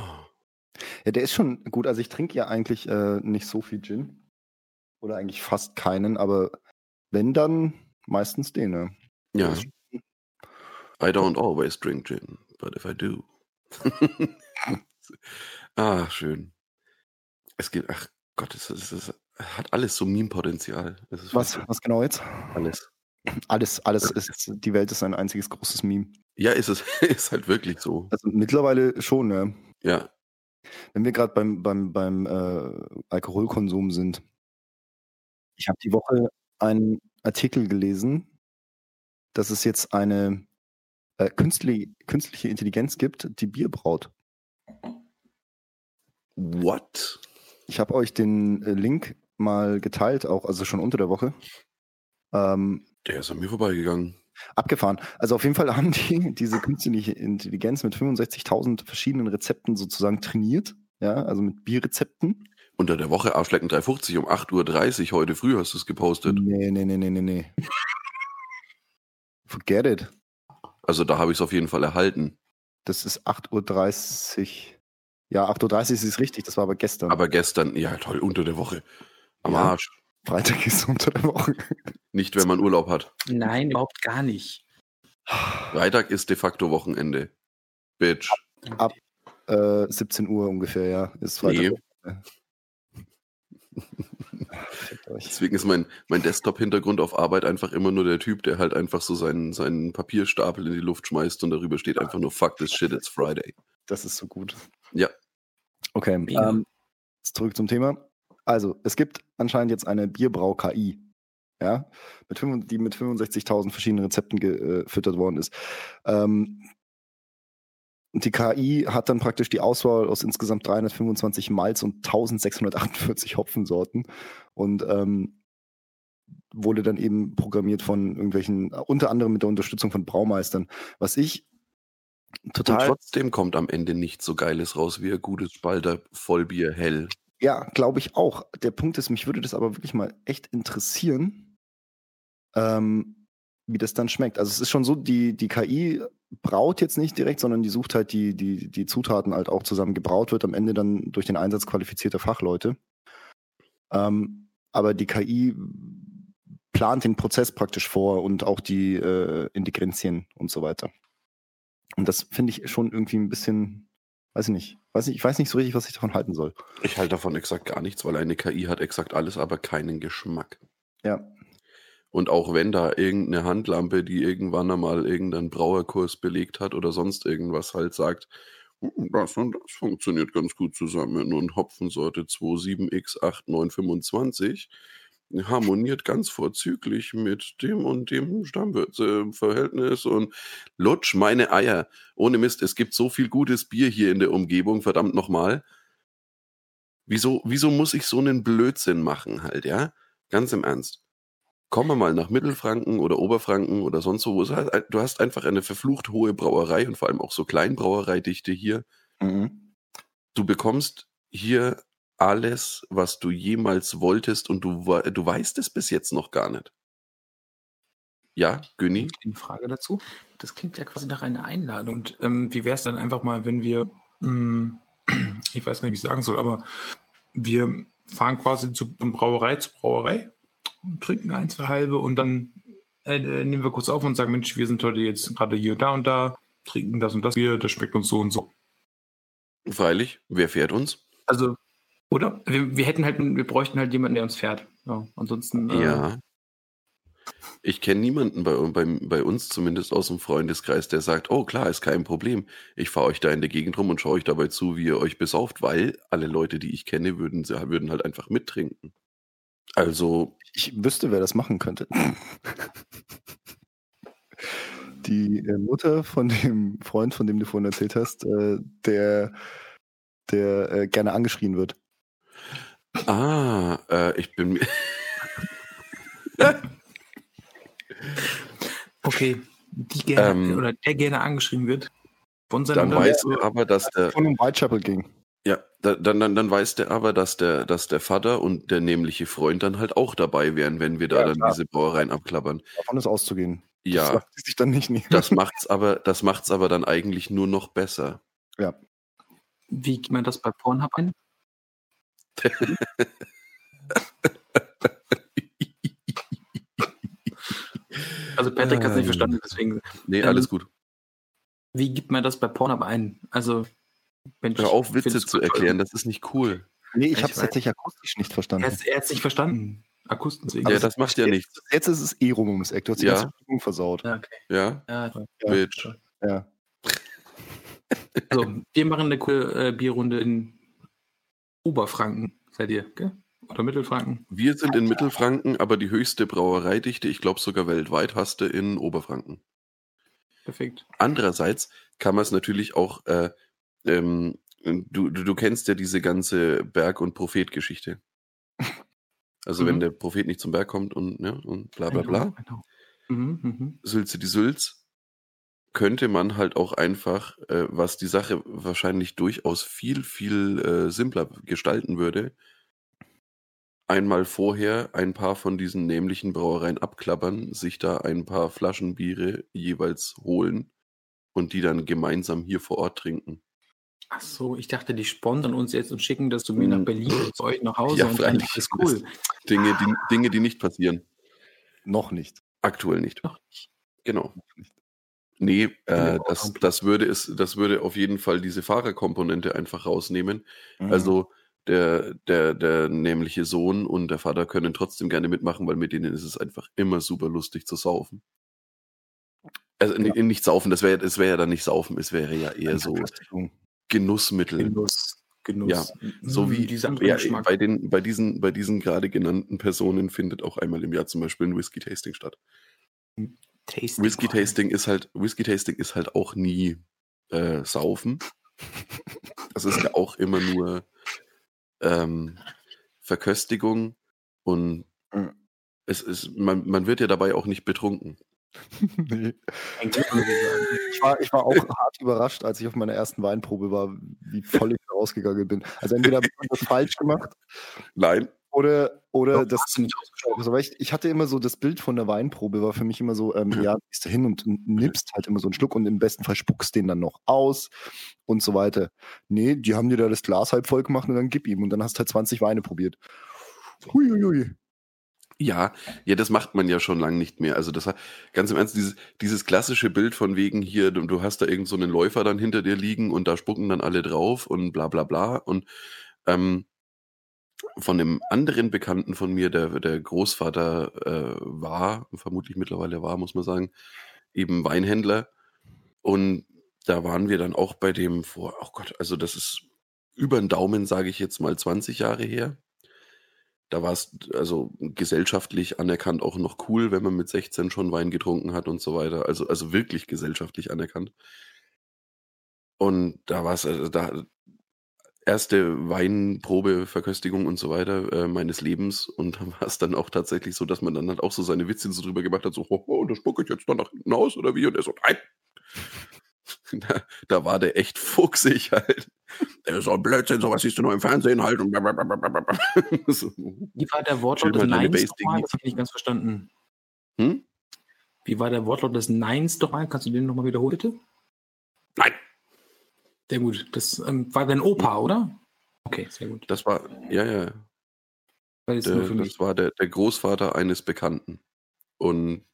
Ja, der ist schon gut. Also ich trinke ja eigentlich äh, nicht so viel Gin. Oder eigentlich fast keinen, aber wenn dann meistens den, ne? Ja. I don't always drink Gin, but if I do. ah, schön. Es geht, ach Gott, es, es, es hat alles so Meme-Potenzial. Was, was genau jetzt? Alles. Alles, alles ist, die Welt ist ein einziges großes Meme. Ja, ist es, ist halt wirklich so. Also mittlerweile schon, ja. Ja. Wenn wir gerade beim, beim, beim äh, Alkoholkonsum sind. Ich habe die Woche einen Artikel gelesen, dass es jetzt eine äh, künstliche, künstliche Intelligenz gibt, die Bier braut. What? Ich habe euch den äh, Link mal geteilt, auch also schon unter der Woche. Ähm, Der ist an mir vorbeigegangen. abgefahren. Also auf jeden Fall haben die diese künstliche Intelligenz mit 65.000 verschiedenen Rezepten sozusagen trainiert. Ja, also mit Bierrezepten. Unter der Woche Arschlecken 350 um 8.30 Uhr heute früh hast du es gepostet. Nee, nee, nee, nee, nee, nee. Forget it. Also da habe ich es auf jeden Fall erhalten. Das ist 8.30 Uhr. Ja, 8.30 Uhr ist richtig, das war aber gestern. Aber gestern, ja toll, unter der Woche. Am Ja. Arsch. Freitag ist unter der Woche. Nicht, wenn man Urlaub hat. Nein, überhaupt gar nicht. Freitag ist de facto Wochenende. Bitch. Äh, 17 Uhr ungefähr, ja. Ist Freitag. Euch. Deswegen ist mein, mein Desktop-Hintergrund auf Arbeit einfach immer nur der Typ, der halt einfach so seinen, seinen Papierstapel in die Luft schmeißt und darüber steht einfach nur Fuck this shit, it's Friday. Das ist so gut. Ja. Okay, ähm, jetzt zurück zum Thema. Also, es gibt anscheinend jetzt eine Bierbrau-KI, ja, mit 5 die mit 65.000 verschiedenen Rezepten gefüttert worden ist. Ähm, und die KI hat dann praktisch die Auswahl aus insgesamt 325 Malz und 1648 Hopfensorten und ähm, wurde dann eben programmiert von irgendwelchen, unter anderem mit der Unterstützung von Braumeistern. Was ich Und total trotzdem kommt am Ende nichts so Geiles raus wie ein gutes Spalter Vollbier hell. Ja, glaube ich auch. Der Punkt ist, mich würde das aber wirklich mal echt interessieren, ähm, wie das dann schmeckt. Also es ist schon so, die, die KI braut jetzt nicht direkt, sondern die sucht halt die, die, die Zutaten halt auch zusammen. Gebraut wird am Ende dann durch den Einsatz qualifizierter Fachleute. Ähm, aber die KI plant den Prozess praktisch vor und auch die äh, Integrenzien und so weiter. Und das finde ich schon irgendwie ein bisschen, weiß ich nicht, weiß nicht, ich weiß nicht so richtig, was ich davon halten soll. Ich halte davon exakt gar nichts, weil eine KI hat exakt alles, aber keinen Geschmack. Ja, Und auch wenn da irgendeine Handlampe, die irgendwann einmal irgendeinen Brauerkurs belegt hat oder sonst irgendwas halt sagt, "Hm, das und das funktioniert ganz gut zusammen und Hopfensorte 27X8925 harmoniert ganz vorzüglich mit dem und dem Stammwürze-Verhältnis und lutsch meine Eier. Ohne Mist, es gibt so viel gutes Bier hier in der Umgebung, verdammt nochmal. Wieso, wieso muss ich so einen Blödsinn machen halt, ja? Ganz im Ernst komm mal nach Mittelfranken oder Oberfranken oder sonst wo. halt, du hast einfach eine verflucht hohe Brauerei und vor allem auch so Kleinbrauereidichte hier. Mhm. Du bekommst hier alles, was du jemals wolltest und du, du weißt es bis jetzt noch gar nicht. Ja, Günni? Eine Frage dazu. Das klingt ja quasi nach einer Einladung. Und ähm, wie wäre es dann einfach mal, wenn wir, mh, ich weiß nicht, wie ich sagen soll, aber wir fahren quasi zu von Brauerei zu Brauerei, trinken ein, zwei halbe und dann äh, äh, nehmen wir kurz auf und sagen, Mensch, wir sind heute jetzt gerade hier, da und da, trinken das und das Bier, das schmeckt uns so und so. Freilich, wer fährt uns? Also, oder? Wir, wir hätten halt, wir bräuchten halt jemanden, der uns fährt. Ja, ansonsten. äh, Ja. Ich kenne niemanden bei, bei, bei uns, zumindest aus dem Freundeskreis, der sagt, oh klar, ist kein Problem. Ich fahre euch da in der Gegend rum und schaue euch dabei zu, wie ihr euch besauft, weil alle Leute, die ich kenne, würden, würden halt einfach mittrinken. Also, Ich wüsste, wer das machen könnte. Die äh, Mutter von dem Freund, von dem du vorhin erzählt hast, äh, der, der äh, gerne angeschrien wird. Ah, äh, ich bin mir. Okay, die gerne, Ähm, oder der gerne angeschrieben wird. Von seiner Dann weiß er aber, dass der, Von einem Whitechapel ging. ja, da- dann, dann, dann weiß der aber, dass der, dass der Vater und der nämliche Freund dann halt auch dabei wären, wenn wir da Ja, dann klar. diese Brauereien abklappern. Davon ist auszugehen. Das Ja, lässt sich dann nicht nehmen. das macht's aber, das macht's aber dann eigentlich nur noch besser. Wie gibt man das bei Pornhub ein? Also Patrick hat es nicht Ähm. verstanden, deswegen. Nee, Ähm, alles gut. Wie gibt man das bei Pornhub ein? Also, Mensch, Hör auf, Witze zu erklären, das ist nicht cool. Nee, ich Ich habe es tatsächlich akustisch nicht verstanden. Er hat er hat's nicht verstanden. Akustensäge. Ja, Aber das macht ja nichts. Jetzt ist es eh rum ums Eck. Du hast die Ja. ganze Stimmung versaut. Ja, okay. Ja, Ja. Ja. Bitch. Ja. Also, wir machen eine coole äh, Bierrunde in Oberfranken, seid ihr, gell? Oder Mittelfranken? Wir sind in Mittelfranken, aber die höchste Brauereidichte, ich glaube sogar weltweit, hast du in Oberfranken. Perfekt. Andererseits kann man es natürlich auch, äh, ähm, du, du, du kennst ja diese ganze Berg- und Prophet-Geschichte. Also wenn Mhm. der Prophet nicht zum Berg kommt und, ja, und bla bla bla, Genau. Mhm, mhm. Sülze die Sülz, könnte man halt auch einfach, äh, was die Sache wahrscheinlich durchaus viel, viel äh, simpler gestalten würde, einmal vorher ein paar von diesen nämlichen Brauereien abklappern, sich da ein paar Flaschen Biere jeweils holen und die dann gemeinsam hier vor Ort trinken. Ach so, ich dachte, die sponsern uns jetzt und schicken das zu mir nach Mhm. Berlin und zu euch nach Hause Ja, und dann ist cool. Dinge, die, Dinge, die nicht passieren. Noch nicht. Aktuell nicht. Noch nicht. Genau. Nee, äh, das, das, würde es, das würde auf jeden Fall diese Fahrerkomponente einfach rausnehmen. Mhm. Also der, der, der nämliche Sohn und der Vater können trotzdem gerne mitmachen, weil mit denen ist es einfach immer super lustig zu saufen. Also Ja. ni- nicht saufen, das wäre es wäre ja dann nicht saufen, es wäre ja eher so. Genussmittel. Genuss. Genuss. Ja, So Mm, wie ja, bei, den, bei, diesen, bei diesen gerade genannten Personen findet auch einmal im Jahr zum Beispiel ein Whisky-Tasting statt. Tasting. Whisky-Tasting ist halt, Whisky-Tasting ist halt auch nie äh, saufen. Das ist ja auch immer nur ähm, Verköstigung und Mhm. es ist, man, man wird ja dabei auch nicht betrunken. nee. Ich war, ich war auch hart überrascht, als ich auf meiner ersten Weinprobe war, wie voll ich rausgegangen bin. Also entweder habe ich das falsch gemacht Nein, oder, oder Doch, das. Also, ich, ich hatte immer so das Bild von der Weinprobe, war für mich immer so, ähm, ja, gehst da hin und nimmst halt immer so einen Schluck und im besten Fall spuckst den dann noch aus und so weiter. Nee, die haben dir da das Glas halb voll gemacht und dann gib ihm und dann hast halt 20 Weine probiert. Huiuiui. Ja, ja, das macht man ja schon lange nicht mehr. Also das hat, ganz im Ernst, dieses, dieses klassische Bild von wegen hier, du, du hast da irgend so einen Läufer dann hinter dir liegen und da spucken dann alle drauf und bla bla bla. Und ähm, von einem anderen Bekannten von mir, der, der Großvater äh, war, vermutlich mittlerweile war, muss man sagen, eben Weinhändler. Und da waren wir dann auch bei dem vor, oh Gott, also das ist über den Daumen, sage ich jetzt mal, 20 Jahre her. Da war es also gesellschaftlich anerkannt auch noch cool, wenn man mit 16 schon Wein getrunken hat und so weiter. Also, also wirklich gesellschaftlich anerkannt. Und da war es, also da erste Weinprobe, Verköstigung und so weiter äh, meines Lebens. Und da war es dann auch tatsächlich so, dass man dann halt auch so seine Witze so drüber gemacht hat, so, oh, oh, das spucke ich jetzt noch nach hinten aus oder wie? Und er so, nein. Da, da war der echt fuchsig halt. Der ist so ein Blödsinn, sowas siehst du nur im Fernsehen halt. Und blablabla. so, Wie war der Wortlaut des deine Neins nochmal? Das habe ich nicht ganz verstanden. hm? Wie war der Wortlaut des Neins nochmal? Kannst du den nochmal wiederholen, bitte? Nein. Sehr gut. Das ähm, war dein Opa, oder? Okay, sehr gut. Das war, ja, ja, Weil es der, nur für mich. das war der, der Großvater eines Bekannten. Und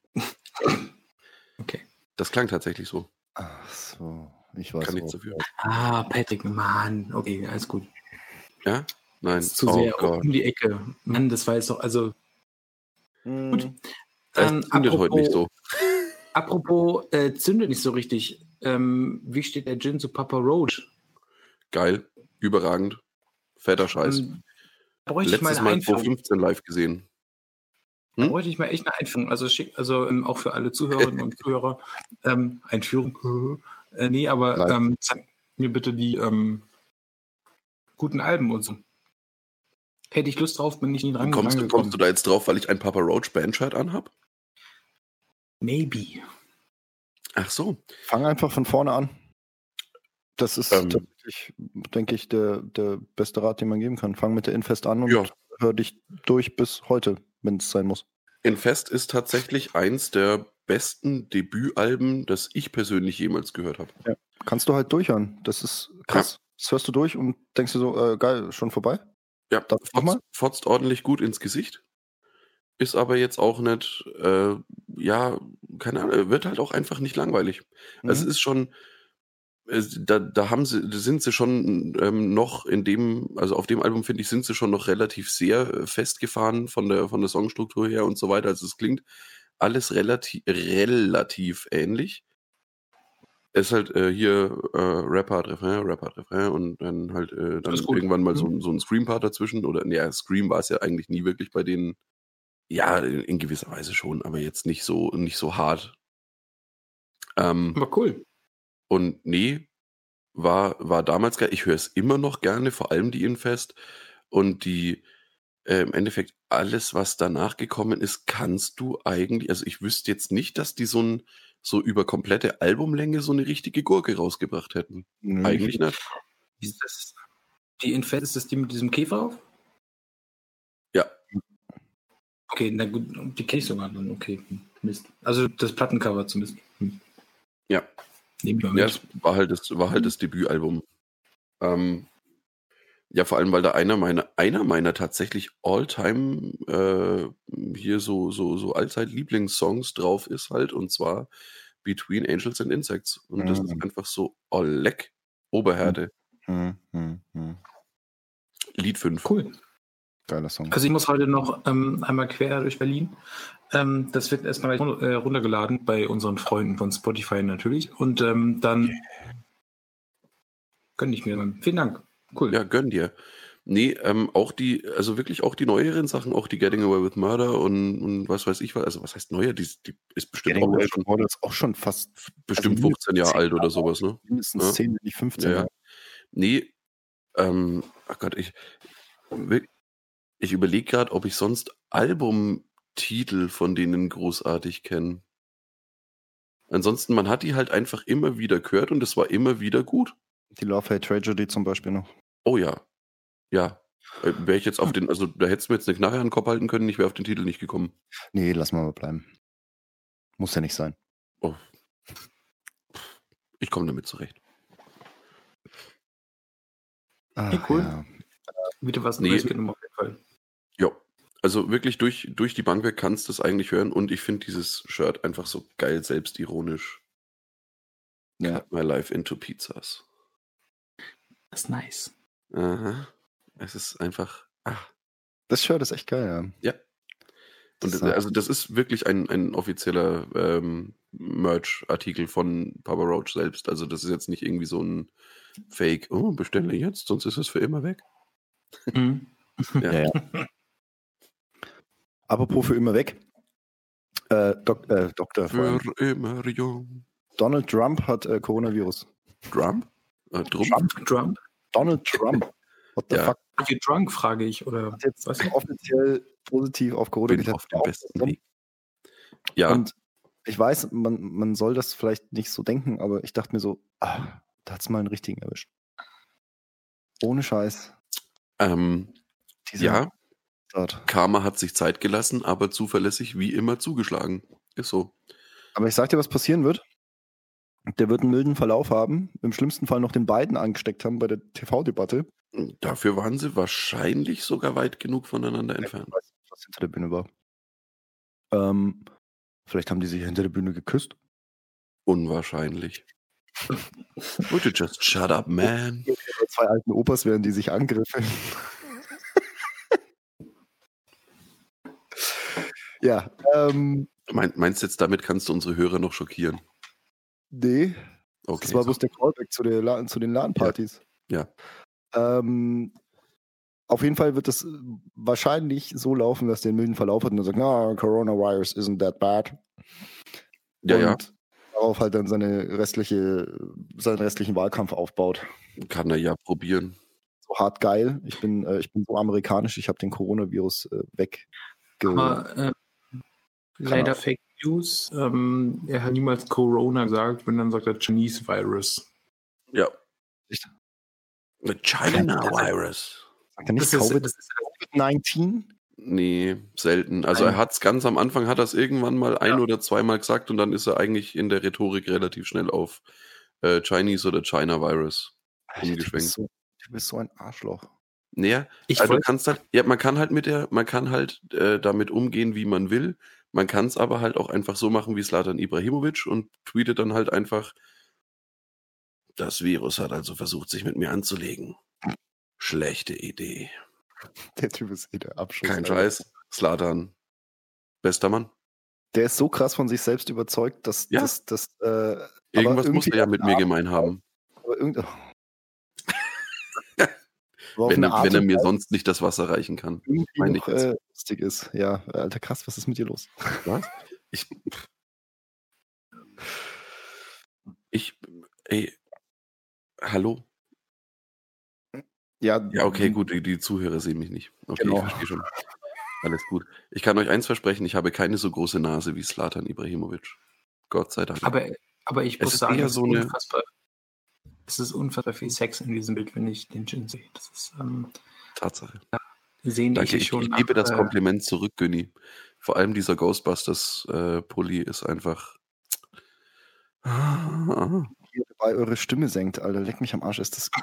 Okay. das klang tatsächlich so. Ach so, ich weiß Kann nichts dafür. Ah, Patrick, Mann. Okay, alles gut. Ja? Nein. Das ist zu oh sehr Gott. um die Ecke. Mann, das war jetzt doch, also. Hm, Gut. Das Ähm, zündet heute nicht so. Apropos, äh, zündet nicht so richtig. Ähm, wie steht der Gin zu Papa Roach? Geil. Überragend. Fetter Scheiß. Ähm, da bräuchte ich mal Letztes Mal vor Einführung. 15 live gesehen. Da Hm? bräuchte ich mal echt eine Einführung. Also, schick, also ähm, auch für alle Zuhörerinnen und Zuhörer. Ähm, Einführung. Äh, nee, aber ähm, zeig mir bitte die ähm, guten Alben und so. Hätte ich Lust drauf, bin ich nie dran Kommst, kommst du da jetzt drauf, weil ich ein Papa Roach Bandshirt anhab? Maybe. Ach so. Fang einfach von vorne an. Das ist Ähm. tatsächlich, denke ich, der, der beste Rat, den man geben kann. Fang mit der Infest an und Ja. hör dich durch bis heute, wenn es sein muss. Infest ist tatsächlich eins der besten Debütalben, das ich persönlich jemals gehört habe. Kannst du halt durchhören. Das ist krass. Das hörst du durch und denkst dir so, äh, geil, schon vorbei? Ja, Darf fotzt, fotzt ordentlich gut ins Gesicht. Ist aber jetzt auch nicht, äh, ja, keine Ahnung, wird halt auch einfach nicht langweilig. Also Mhm. es ist schon, da, da haben sie, da sind sie schon ähm, noch in dem, also auf dem Album finde ich, sind sie schon noch relativ sehr äh, festgefahren von der von der Songstruktur her und so weiter. Also es klingt alles relativ relativ ähnlich. Es ist halt äh, hier äh, Rap-Part, Refrain, Rap-Part, Refrain und dann halt äh, dann irgendwann mal so, ein- so ein Scream-Part dazwischen. Oder ja, Scream war es ja eigentlich nie wirklich bei denen. Ja, in, in gewisser Weise schon, aber jetzt nicht so, nicht so hart. Ähm, Aber cool. und nee, war, war damals geil. Ich höre es immer noch gerne, vor allem die Infest. Und die, äh, im Endeffekt, alles, was danach gekommen ist, kannst du eigentlich, also ich wüsste jetzt nicht, dass die so ein, so über komplette Albumlänge so eine richtige Gurke rausgebracht hätten. Nö, Eigentlich nicht. Ist das? Die Infest, ist das die mit diesem Käfer auf? Ja. Okay, na gut, die kenne ich sogar dann. Okay, hm, Mist. Also das Plattencover zumindest. Hm. Ja. Nehmen wir Ja, es war halt das, war halt das Debütalbum. Ähm, ja, vor allem, weil da einer meiner, einer meiner tatsächlich All-Time äh, hier so, so, so Allzeit-Lieblingssongs drauf ist halt, und zwar Between Angels and Insects. Und das ist Mhm. einfach so oh, leck, Oberhärte. Hm, hm, hm. Lied 5. Cool. Geiler Song. Also ich muss heute noch ähm, einmal quer durch Berlin. Ähm, das wird erstmal gleich äh, runtergeladen bei unseren Freunden von Spotify natürlich. Und ähm, dann gönne ich mir dann. Vielen Dank. Cool. Ja, gönn dir. Nee, ähm, auch die, also wirklich auch die neueren Sachen, auch die Getting Away with Murder und, und was weiß ich was, also was heißt neuer, die, die ist bestimmt Getting auch Away schon Murder ist auch schon fast bestimmt also 15 Jahre 10 alt oder sowas, ne? mindestens Ja. 10, wenn nicht 15 Ja, ja. Jahre. Nee, ähm, ach Gott, ich, ich überlege gerade, ob ich sonst Albumtitel von denen großartig kenne. Ansonsten, man hat die halt einfach immer wieder gehört und es war immer wieder gut. Die Love Hate Tragedy zum Beispiel noch. Oh ja. Ja. Äh, Wäre ich jetzt auf den, also da hättest du mir jetzt eine Knarre an den Kopf halten können, ich wäre auf den Titel nicht gekommen. Nee, lass mal mal bleiben. Muss ja nicht sein. Oh. Ich komme damit zurecht. Ah, Ja, cool. Ja. Wieder was Nee. Neues mitgenommen auf jeden Fall. Ja. Also wirklich durch, durch die Bank weg kannst du es eigentlich hören und ich finde dieses Shirt einfach so geil selbstironisch. Ja. Cut my life into pizzas. Das ist nice. Aha. Es ist einfach. Ach. Das Shirt ist echt geil, ja. Ja. Und Das, also das ist wirklich ein, ein offizieller ähm, Merch-Artikel von Papa Roach selbst. Also das ist jetzt nicht irgendwie so ein Fake, oh, bestelle jetzt, sonst ist es für immer weg. Mhm. Ja. Ja, ja. Apropos für immer weg. Äh, Dok äh, Doktor. Für immer jung. Donald Trump hat äh, Coronavirus. Trump? Äh, Trump? Trump? Trump? Donald Trump. What the Ja. fuck? Are you drunk, frage ich. Oder Hat jetzt was? offiziell positiv auf Corona Bin auf dem besten. Weg. Ja, Und ich weiß, man, man soll das vielleicht nicht so denken, aber ich dachte mir so, ah, da hat's mal einen richtigen erwischt. Ohne Scheiß. ähm, Dieser ja, Start. Karma hat sich Zeit gelassen, aber zuverlässig wie immer zugeschlagen. Ist so. Aber ich sag dir, was passieren wird. Der wird einen milden Verlauf haben, im schlimmsten Fall noch den beiden angesteckt haben bei der TV-Debatte. Dafür waren sie wahrscheinlich sogar weit genug voneinander entfernt. Ich weiß nicht, was hinter der Bühne war. Ähm, vielleicht haben die sich hinter der Bühne geküsst. Unwahrscheinlich. Would you just shut up, man? Zwei alten Opas wären die sich angriffen. Ja, ähm, Mein, meinst du jetzt, damit kannst du unsere Hörer noch schockieren? nee, Okay. das war bloß der Callback zu, der La zu den LAN-Partys. Ja. Ähm, auf jeden Fall wird es wahrscheinlich so laufen, dass der einen milden Verlauf hat und dann sagt, na, Coronavirus isn't that bad. ja, ja, und darauf halt dann seine restliche, seinen restlichen Wahlkampf aufbaut. kann er ja probieren. So hart geil. Ich bin, äh, ich bin so amerikanisch, ich habe den Coronavirus äh, weg. Aber äh, leider Fake News. Ähm, er hat niemals Corona gesagt, wenn dann sagt er Chinese Virus. Ja. Echt? The China Virus. Sagt er nicht Das ist, Covid- das ist, COVID-19? Nee, selten. Also Nein. er hat es ganz am Anfang, hat er es irgendwann mal ein oder zweimal gesagt und dann ist er eigentlich in der Rhetorik relativ schnell auf äh, Chinese oder China Virus. Alter, du, Umgeschwenkt. bist so, du bist so ein Arschloch. Naja, ich also kannst halt, ja, man kann halt mit der, man kann halt äh, damit umgehen, wie man will. Man kann es aber halt auch einfach so machen wie Slatan Ibrahimovic und tweetet dann halt einfach Das Virus hat also versucht, sich mit mir anzulegen. Schlechte Idee. Der Typ ist eh der Abschuss. Kein Alter. Scheiß. Slatan. Bester Mann. Der ist so krass von sich selbst überzeugt, dass Ja. das. äh, Irgendwas muss er ja mit mir gemein haben. aber irgend- auf Wenn, er- wenn er mir sonst nicht das Wasser reichen kann. meine ich jetzt. äh, lustig ist. Ja, Alter, krass, was ist mit dir los? Was? Ich. Ich. Ey. Hallo? Ja, Ja, okay, gut, die, die Zuhörer sehen mich nicht. Okay, Genau. ich verstehe schon. Alles gut. Ich kann euch eins versprechen, ich habe keine so große Nase wie Slatan Ibrahimovic. Gott sei Dank. Aber, aber ich Es muss ist sagen, eher es so eine- unfassbar, es ist unfassbar viel Sex in diesem Bild, wenn ich den Gin sehe. Das ist, ähm, Tatsache. sehen Danke, ich schon. ich gebe nach, das äh, Kompliment zurück, Günni. Vor allem dieser Ghostbusters-Pulli ist einfach. ihr dabei eure Stimme senkt, Alter. Leck mich am Arsch. Ist das.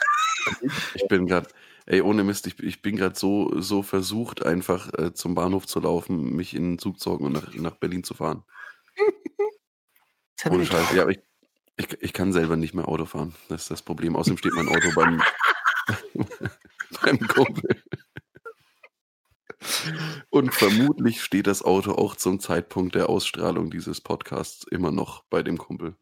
Ich bin gerade, ey, ohne Mist, ich, ich bin gerade so, so versucht, einfach äh, zum Bahnhof zu laufen, mich in den Zug zu hocken und nach, nach Berlin zu fahren. Ohne Scheiß. Ja, aber ich, ich, ich kann selber nicht mehr Auto fahren. Das ist das Problem. Außerdem steht mein Auto beim, beim Kumpel. Und vermutlich steht das Auto auch zum Zeitpunkt der Ausstrahlung dieses Podcasts immer noch bei dem Kumpel.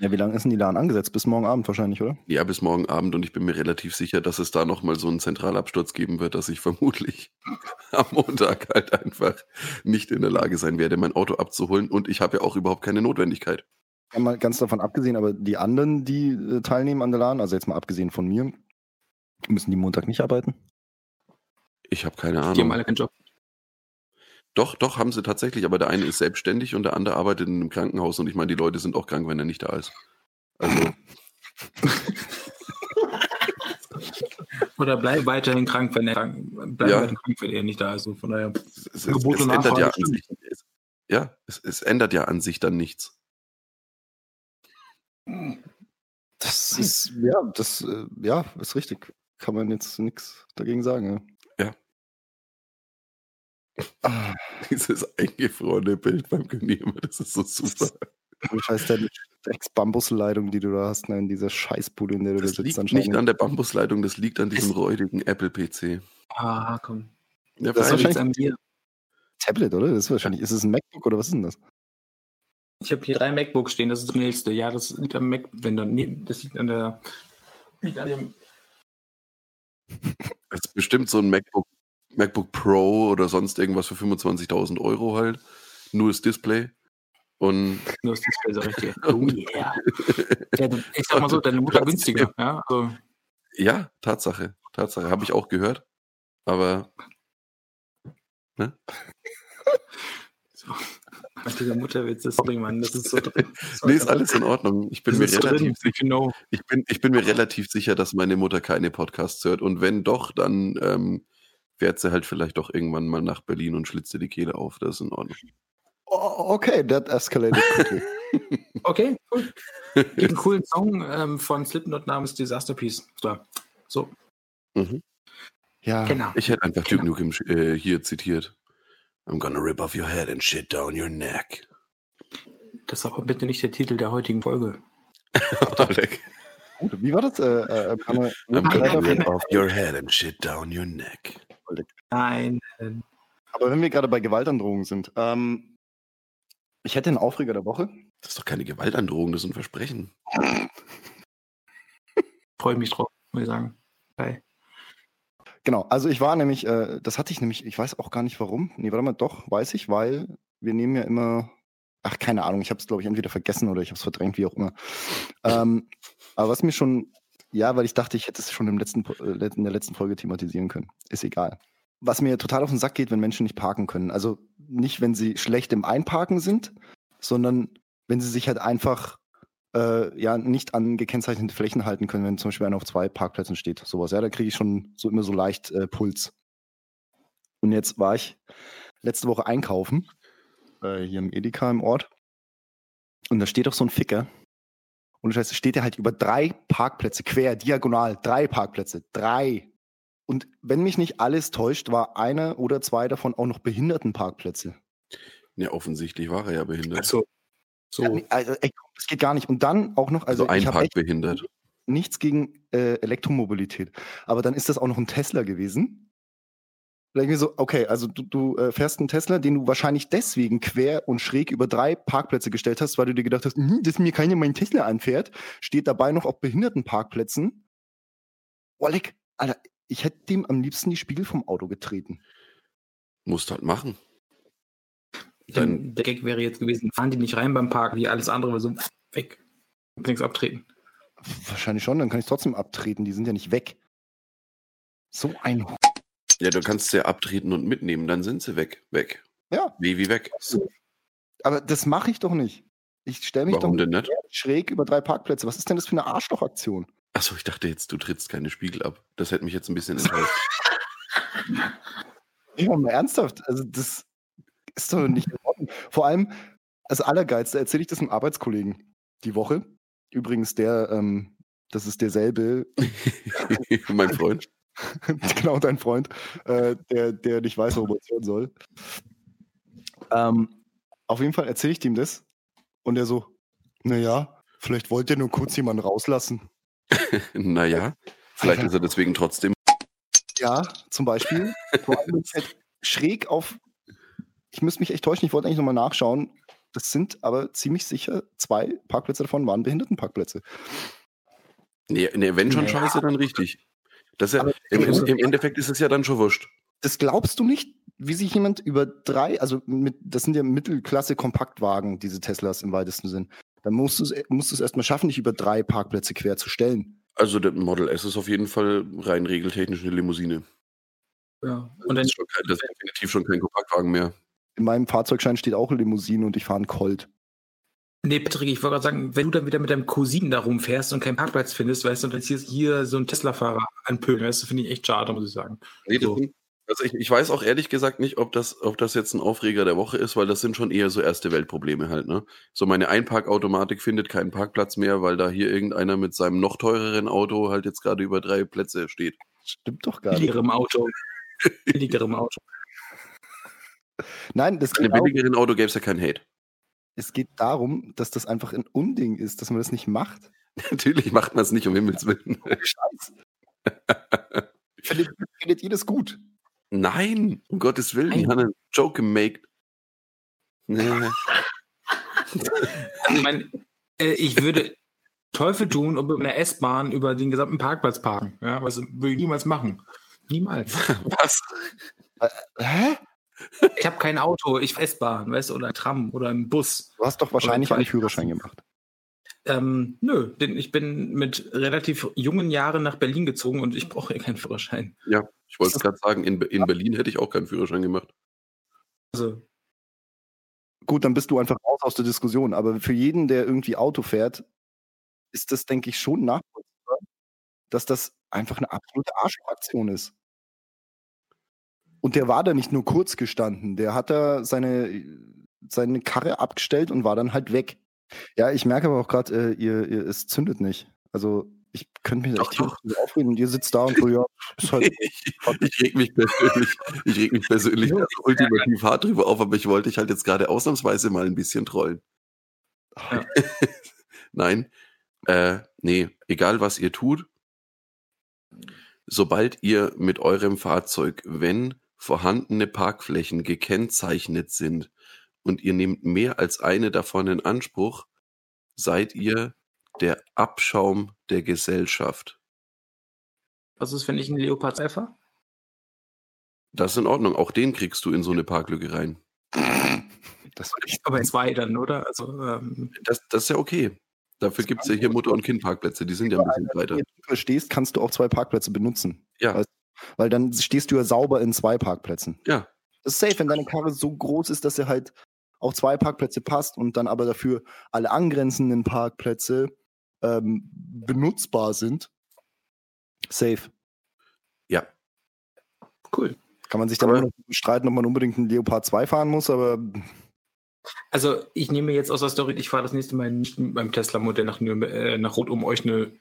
Ja, wie lange ist denn die LAN angesetzt? Bis morgen Abend wahrscheinlich, oder? Ja, bis morgen Abend und ich bin mir relativ sicher, dass es da nochmal so einen Zentralabsturz geben wird, dass ich vermutlich am Montag halt einfach nicht in der Lage sein werde, mein Auto abzuholen und ich habe ja auch überhaupt keine Notwendigkeit. Ja, mal ganz davon abgesehen, aber die anderen, die äh, teilnehmen an der LAN, also jetzt mal abgesehen von mir, müssen die Montag nicht arbeiten? Ich habe keine Die haben Ahnung. alle keinen Job. Doch, doch, haben sie tatsächlich, aber der eine ist selbstständig und der andere arbeitet in einem Krankenhaus und ich meine, die Leute sind auch krank, wenn er nicht da ist. Also, Oder bleib weiterhin krank, wenn er krank, bleib Ja. weiterhin krank, wenn er nicht da ist. Von daher, es, es, Gebot es und ändert ja an sich, es, ja, es, es ändert ja an sich dann nichts. Das ist, ja, das, äh, ja, ist richtig. Kann man jetzt nichts dagegen sagen. Ja. Ah, Dieses eingefrorene Bild beim Genehmer, das ist so super. scheiß deine Ex-Bambusleitung, die du da hast, ne, in dieser Scheißbude, in der du Das da sitzt liegt nicht an der Bambusleitung, das liegt an diesem räudigen Apple-PC. ah, komm. Ja, Das ist Das liegt's an mir. Tablet, oder? Das ist wahrscheinlich, ist es ein MacBook oder was ist denn das? Ich habe hier drei MacBooks stehen, das ist das nächste. Ja, das liegt am Mac, wenn dann, nee, das liegt an der, liegt an dem, Das ist bestimmt so ein MacBook, MacBook Pro oder sonst irgendwas für 25.000 Euro halt. Nur das Display. Und nur das Display so richtig. Oh yeah. Ja, ich sag mal so, deine Mutter günstiger, ja, also, ja, Tatsache. Tatsache. Habe ich auch gehört. Aber so. Dieser Mutterwitz, das sorry, Mann, das ist so drin. nee, ist alles in Ordnung. Ich bin, mir relativ, drin, sicher, genau. ich, bin, ich bin mir relativ sicher, dass meine Mutter keine Podcasts hört. Und wenn doch, dann ähm, fährt sie halt vielleicht doch irgendwann mal nach Berlin und schlitzt ihr die Kehle auf. Das ist in Ordnung. Oh, okay, that escalated quickly. Okay, cool. Gibt einen coolen Song ähm, von Slipknot namens Disaster Piece. So, so Mhm. ja, genau. Ich hätte einfach Duke Genau. Nukem äh, hier zitiert. I'm gonna rip off your head and shit down your neck. Das ist aber bitte nicht der Titel der heutigen Folge. Gut. Wie war das? Äh, äh, Panne, I'm gonna rip off your head and shit down your neck. Nein. aber wenn wir gerade bei Gewaltandrohungen sind, ähm, ich hätte einen Aufreger der Woche. Das ist doch keine Gewaltandrohung, das ist ein Versprechen. Freue mich drauf, muss ich sagen. Geil. Genau, also ich war nämlich, äh, das hatte ich nämlich, ich weiß auch gar nicht warum. Nee, warte mal, doch, weiß ich, weil wir nehmen ja immer, ach, keine Ahnung, ich habe es, glaube ich, entweder vergessen oder ich habe es verdrängt, wie auch immer. Ähm, aber was mir schon, ja, weil ich dachte, ich hätte es schon im letzten, äh, in der letzten Folge thematisieren können. Ist egal. Was mir total auf den Sack geht, wenn Menschen nicht parken können. Also nicht, wenn sie schlecht im Einparken sind, sondern wenn sie sich halt einfach äh, ja nicht an gekennzeichnete Flächen halten können, wenn zum Beispiel einer auf zwei Parkplätzen steht. Sowas, ja, da kriege ich schon so immer so leicht äh, Puls. Und jetzt war ich letzte Woche einkaufen, äh, hier im Edeka im Ort. Und da steht doch so ein Ficker. Und das heißt, steht der halt über drei Parkplätze, quer, diagonal, drei Parkplätze, drei. Und wenn mich nicht alles täuscht, war einer oder zwei davon auch noch Behindertenparkplätze. Ja, offensichtlich war er ja behindert. Also, so. Ja, also, ey, das geht gar nicht. Und dann auch noch, also, Also, ich habe einparkbehindert. nichts gegen äh, Elektromobilität. Aber dann ist das auch noch ein Tesla gewesen. Da denke ich mir so, okay, also du, du äh, fährst einen Tesla, den du wahrscheinlich deswegen quer und schräg über drei Parkplätze gestellt hast, weil du dir gedacht hast, "Hm, dass mir keiner meinen Tesla anfährt, steht dabei noch auf Behindertenparkplätzen. Leck, Alter, ich hätte dem am liebsten die Spiegel vom Auto getreten. Musst halt machen. Dann, der Gag wäre jetzt gewesen, fahren die nicht rein beim Park, wie alles andere, aber so weg. Nichts abtreten. Wahrscheinlich schon, dann kann ich trotzdem abtreten, die sind ja nicht weg. So ein Ja, du kannst sie abtreten und mitnehmen, dann sind sie weg. Weg. Ja, Wie, wie weg. aber das mache ich doch nicht. Ich stelle mich Warum doch denn nicht? schräg über drei Parkplätze. Was ist denn das für eine Arschlochaktion? Achso, ich dachte jetzt, du trittst keine Spiegel ab. Das hätte mich jetzt ein bisschen enttäuscht. Ja, mal ernsthaft. Also, das ist doch nicht. Vor allem, das Allergeilste, erzähle ich das einem Arbeitskollegen die Woche. Übrigens, der, ähm, das ist derselbe, mein Freund. genau dein Freund, äh, der, der nicht weiß, worüber es hören soll. Ähm, auf jeden Fall erzähle ich ihm das. Und er so, naja, vielleicht wollt ihr nur kurz jemanden rauslassen. Naja, vielleicht ist er deswegen trotzdem. Ja, zum Beispiel. Vor allem wenn's halt schräg auf. Ich müsste mich echt täuschen, ich wollte eigentlich nochmal nachschauen. Das sind aber ziemlich sicher zwei Parkplätze davon waren Behindertenparkplätze. Nee, nee wenn schon Naja. scheiße, dann richtig. Das ist ja, im, im, Im Endeffekt ist es ja dann schon wurscht. Das glaubst du nicht, wie sich jemand über drei, also mit, das sind ja Mittelklasse-Kompaktwagen, diese Teslas im weitesten Sinn. Dann musst du es musst du es erstmal schaffen, dich über drei Parkplätze quer zu stellen. Also der Model S ist auf jeden Fall rein regeltechnisch eine Limousine. Ja. Und das dann ist, schon kein, das ist definitiv schon kein Kompaktwagen mehr. In meinem Fahrzeugschein steht auch Limousine und ich fahre einen Colt. Nee, Patrick, ich wollte gerade sagen, wenn du dann wieder mit deinem Cousin da rumfährst und keinen Parkplatz findest, weißt du, und dann hier, hier so ein Tesla-Fahrer anpölen, weißt du, finde ich echt schade, muss ich sagen. Nee, So. sind, also ich, ich weiß auch ehrlich gesagt nicht, ob das, ob das jetzt ein Aufreger der Woche ist, weil das sind schon eher so erste Weltprobleme halt, ne? So meine Einparkautomatik findet keinen Parkplatz mehr, weil da hier irgendeiner mit seinem noch teureren Auto halt jetzt gerade über drei Plätze steht. Stimmt doch gar nicht. Billigerem Auto. Billigerem Auto. Nein, das Bei einem geht auch, billigeren Auto gäbe es ja keinen Hate. es geht darum, dass das einfach ein Unding ist, dass man das nicht macht. Natürlich macht man es nicht, um Himmels Willen. Scheiß. findet, findet ihr das gut? Nein, um Gottes Willen, die Nein. haben einen Joke gemacht. Nee. Ich meine, äh, ich würde Teufel tun und mit einer S-Bahn über den gesamten Parkplatz parken. Ja, was würde ich niemals machen. Niemals. Was? Hä? Ich habe kein Auto, ich fahre S-Bahn, weißt du, oder Tram oder einen Bus. Du hast doch wahrscheinlich einen Führerschein gemacht. Ähm, nö, denn ich bin mit relativ jungen Jahren nach Berlin gezogen und ich brauche ja keinen Führerschein. Ja, ich wollte gerade sagen, in, in Berlin hätte ich auch keinen Führerschein gemacht. Also, Gut, dann bist du einfach raus aus der Diskussion. Aber für jeden, der irgendwie Auto fährt, ist das, denke ich, schon nachvollziehbar, dass das einfach eine absolute Arschaktion ist. Und der war da nicht nur kurz gestanden, der hat da seine, seine Karre abgestellt und war dann halt weg. Ja, ich merke aber auch gerade, äh, ihr, ihr, es zündet nicht. Also ich könnte mich Doch, echt drüber aufregen und ihr sitzt da und so, ja, ist halt Ich, ich reg mich persönlich, ich reg mich persönlich also ultimativ hart drüber auf, aber ich wollte dich halt jetzt gerade ausnahmsweise mal ein bisschen trollen. Ja. Nein, äh, nee, egal was ihr tut, sobald ihr mit eurem Fahrzeug, wenn vorhandene Parkflächen gekennzeichnet sind und ihr nehmt mehr als eine davon in Anspruch, seid ihr der Abschaum der Gesellschaft. was ist, wenn ich einen Leopard 2 fahre? Das ist in Ordnung. Auch den kriegst du in so eine Parklücke rein. das Aber zwei dann, oder? Also, ähm, Das, das ist ja okay. Dafür gibt es ja hier Mutter- und Kindparkplätze. Die sind ja ein bisschen Wenn breiter. du stehst, kannst du auch zwei Parkplätze benutzen. Ja. Weißt Weil dann stehst du ja sauber in zwei Parkplätzen. Ja. Das ist safe, wenn deine Karre so groß ist, dass er halt auf zwei Parkplätze passt und dann aber dafür alle angrenzenden Parkplätze ähm, benutzbar sind. Safe. Ja. cool. Kann man sich dann noch streiten, ob man unbedingt einen Leopard 2 fahren muss, aber Also, ich nehme jetzt aus der Story, ich fahre das nächste Mal nicht mit meinem Tesla-Modell nach, äh, nach Rot, um euch eine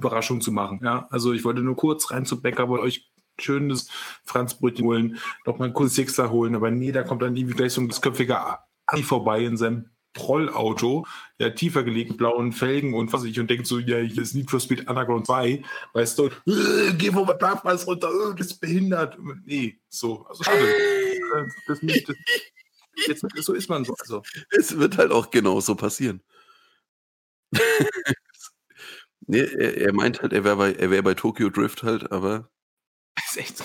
Überraschung zu machen. Ja, also ich wollte nur kurz rein zu Bäcker, wollte euch schönes Franzbrötchen holen, noch mal einen kurzen Sixer holen, aber nee, da kommt dann irgendwie gleich so ein köpfiger Ami vorbei in seinem Trollauto, ja, tiefer gelegt, blauen Felgen und was weiß ich, und denkt so, ja, hier ist Need for Speed Underground 2, weißt du, äh, geh vom Parkplatz runter, äh, das ist behindert. Nee, so, also schade. Das, nicht, das, jetzt, so ist man so. Also. Es wird halt auch genauso passieren. nee, er, er, meint halt, er wäre bei, wär bei Tokyo Drift halt, aber. Ist echt so.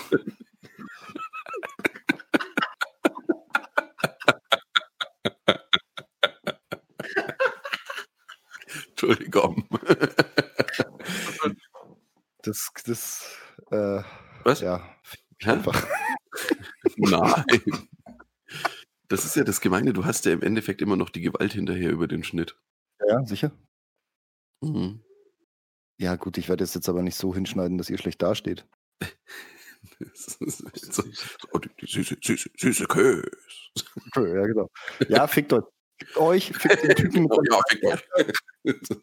Entschuldigung. Das, das, äh, Was? ja, einfach. Nein. Das ist ja das Gemeine, du hast ja im Endeffekt immer noch die Gewalt hinterher über den Schnitt. Ja, sicher. Mhm. Ja, gut, ich werde es jetzt aber nicht so hinschneiden, dass ihr schlecht dasteht. So, die, die süße, süße, süße Kös. Ja, genau. Ja, fickt euch. Fickt euch, fickt den Typen Oh, ja, fickt euch.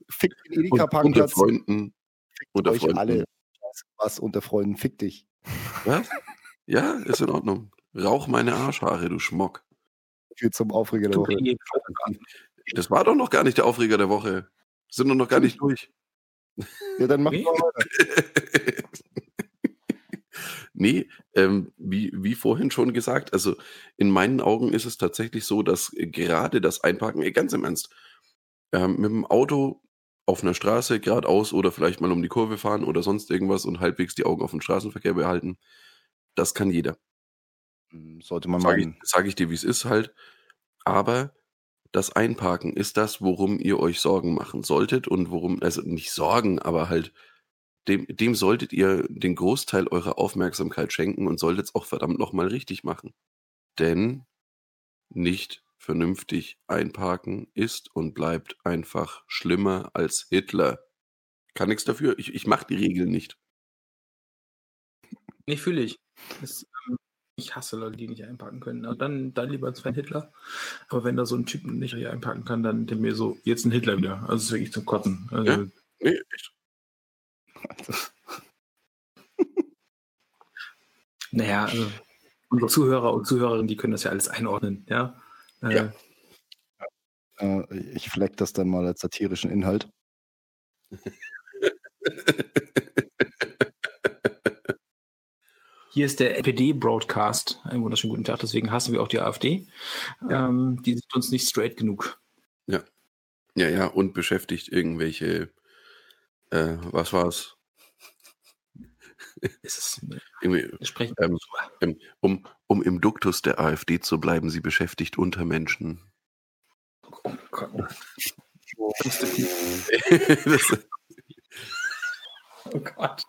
fickt den Und, unter Edeka-Parkplatz, Freunden. fickt unter euch Freunden. alle. Was unter Freunden, fick dich. Was? Ja, ist in Ordnung. Rauch meine Arschhaare, du Schmock. Viel zum Aufreger der Woche. Das war doch noch gar nicht der Aufreger der Woche. Sind doch noch gar nicht durch. Ja, dann mach mal weiter. nee, ähm, wie, wie vorhin schon gesagt, also in meinen Augen ist es tatsächlich so, dass gerade das Einparken, eh, ganz im Ernst, ähm, mit dem Auto auf einer Straße geradeaus oder vielleicht mal um die Kurve fahren oder sonst irgendwas und halbwegs die Augen auf den Straßenverkehr behalten, das kann jeder. Hm, Sollte man Sage ich, meinen. sag ich dir, wie es ist halt. Aber das Einparken ist das, worum ihr euch Sorgen machen solltet und worum, also nicht Sorgen, aber halt, dem, dem solltet ihr den Großteil eurer Aufmerksamkeit schenken und solltet es auch verdammt nochmal richtig machen. Denn nicht vernünftig einparken ist und bleibt einfach schlimmer als Hitler. Kann nichts dafür. Ich, ich mache die Regeln nicht. Nee, fühle ich. Das, ähm, ich hasse Leute, die nicht einpacken können. Na, dann, dann lieber Sven Hitler. Aber wenn da so ein Typ nicht richtig einpacken kann, dann der mir so, jetzt ein Hitler wieder. Also es ist wirklich zum Kotzen. Also, Ja? Nee, echt. Naja, also unsere Zuhörer und Zuhörerinnen, die können das ja alles einordnen, ja. Äh, Ja. Äh, ich fleck das dann mal als satirischen Inhalt. Hier ist der NPD-Broadcast. Einen wunderschönen guten Tag, deswegen hassen wir auch die AfD. Ähm, die sind uns nicht straight genug. Ja, ja, und beschäftigt irgendwelche, äh, was war's? Es Ähm, ähm, um, um im Duktus der AfD zu bleiben, sie beschäftigt Untermenschen. oh Gott. das, Oh Gott.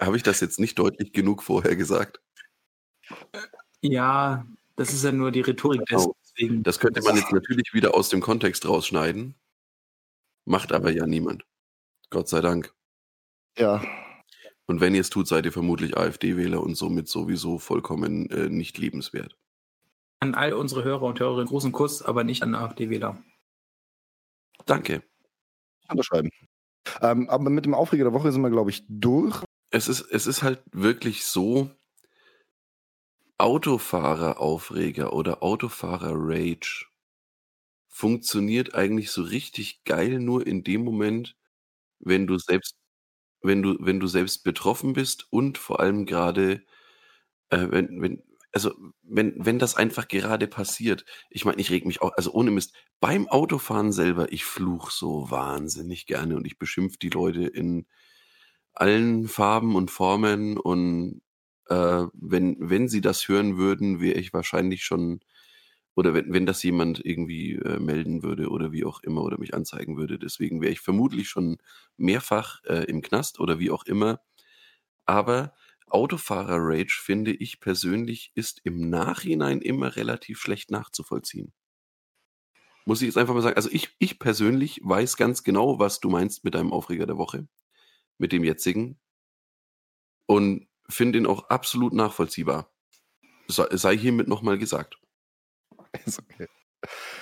Habe ich das jetzt nicht deutlich genug vorher gesagt? Ja, das ist ja nur die Rhetorik des. Genau. Deswegen, Das könnte man jetzt natürlich wieder aus dem Kontext rausschneiden. Macht aber ja niemand. Gott sei Dank. Ja, Und wenn ihr es tut, seid ihr vermutlich AfD-Wähler und somit sowieso vollkommen äh, nicht liebenswert. an all unsere Hörer und Hörerinnen großen Kuss, aber nicht an AfD-Wähler. Danke. unterschreiben. Ähm, aber mit dem Aufreger der Woche sind wir, glaube ich, durch. Es ist, es ist halt wirklich so, Autofahrer-Aufreger oder Autofahrer-Rage funktioniert eigentlich so richtig geil nur in dem Moment, wenn du selbst, wenn du, wenn du selbst betroffen bist und vor allem gerade, äh, wenn, wenn, also wenn, wenn das einfach gerade passiert. Ich meine, ich reg mich auch, also ohne Mist, beim Autofahren selber, ich fluch so wahnsinnig gerne und ich beschimpf die Leute in allen Farben und Formen und äh, wenn, wenn sie das hören würden, wäre ich wahrscheinlich schon, oder wenn, wenn das jemand irgendwie äh, melden würde oder wie auch immer oder mich anzeigen würde, deswegen wäre ich vermutlich schon mehrfach äh, im Knast oder wie auch immer. Aber Autofahrer-Rage, finde ich persönlich, ist im Nachhinein immer relativ schlecht nachzuvollziehen. Muss ich jetzt einfach mal sagen. Also ich, ich persönlich weiß ganz genau, was du meinst mit deinem Aufreger der Woche, mit dem jetzigen. Und finde ihn auch absolut nachvollziehbar. Sei, hiermit nochmal gesagt. Ist okay.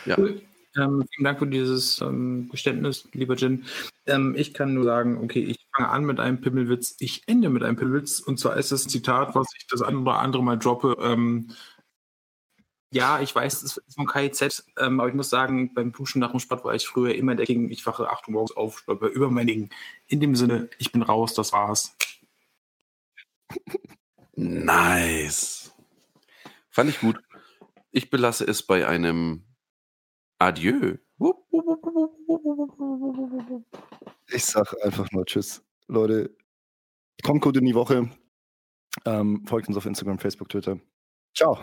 Ja. Cool. Ähm, vielen Dank für dieses ähm, Geständnis, lieber Jin. Ähm, ich kann nur sagen, okay, ich fange an mit einem Pimmelwitz, ich ende mit einem Pimmelwitz. Und zwar ist das ein Zitat, was ich das andere, andere Mal droppe. Ähm, Ja, ich weiß, es ist von KIZ, ähm, aber ich muss sagen, beim Duschen nach dem Sport war ich früher immer der King. Ich wache 8 Uhr morgens auf, stolper über mein Ding. In dem Sinne, ich bin raus, das war's. Nice. Fand ich gut. Ich belasse es bei einem Adieu. Ich sag einfach nur Tschüss. Leute, kommt gut in die Woche. Ähm, folgt uns auf Instagram, Facebook, Twitter. Ciao.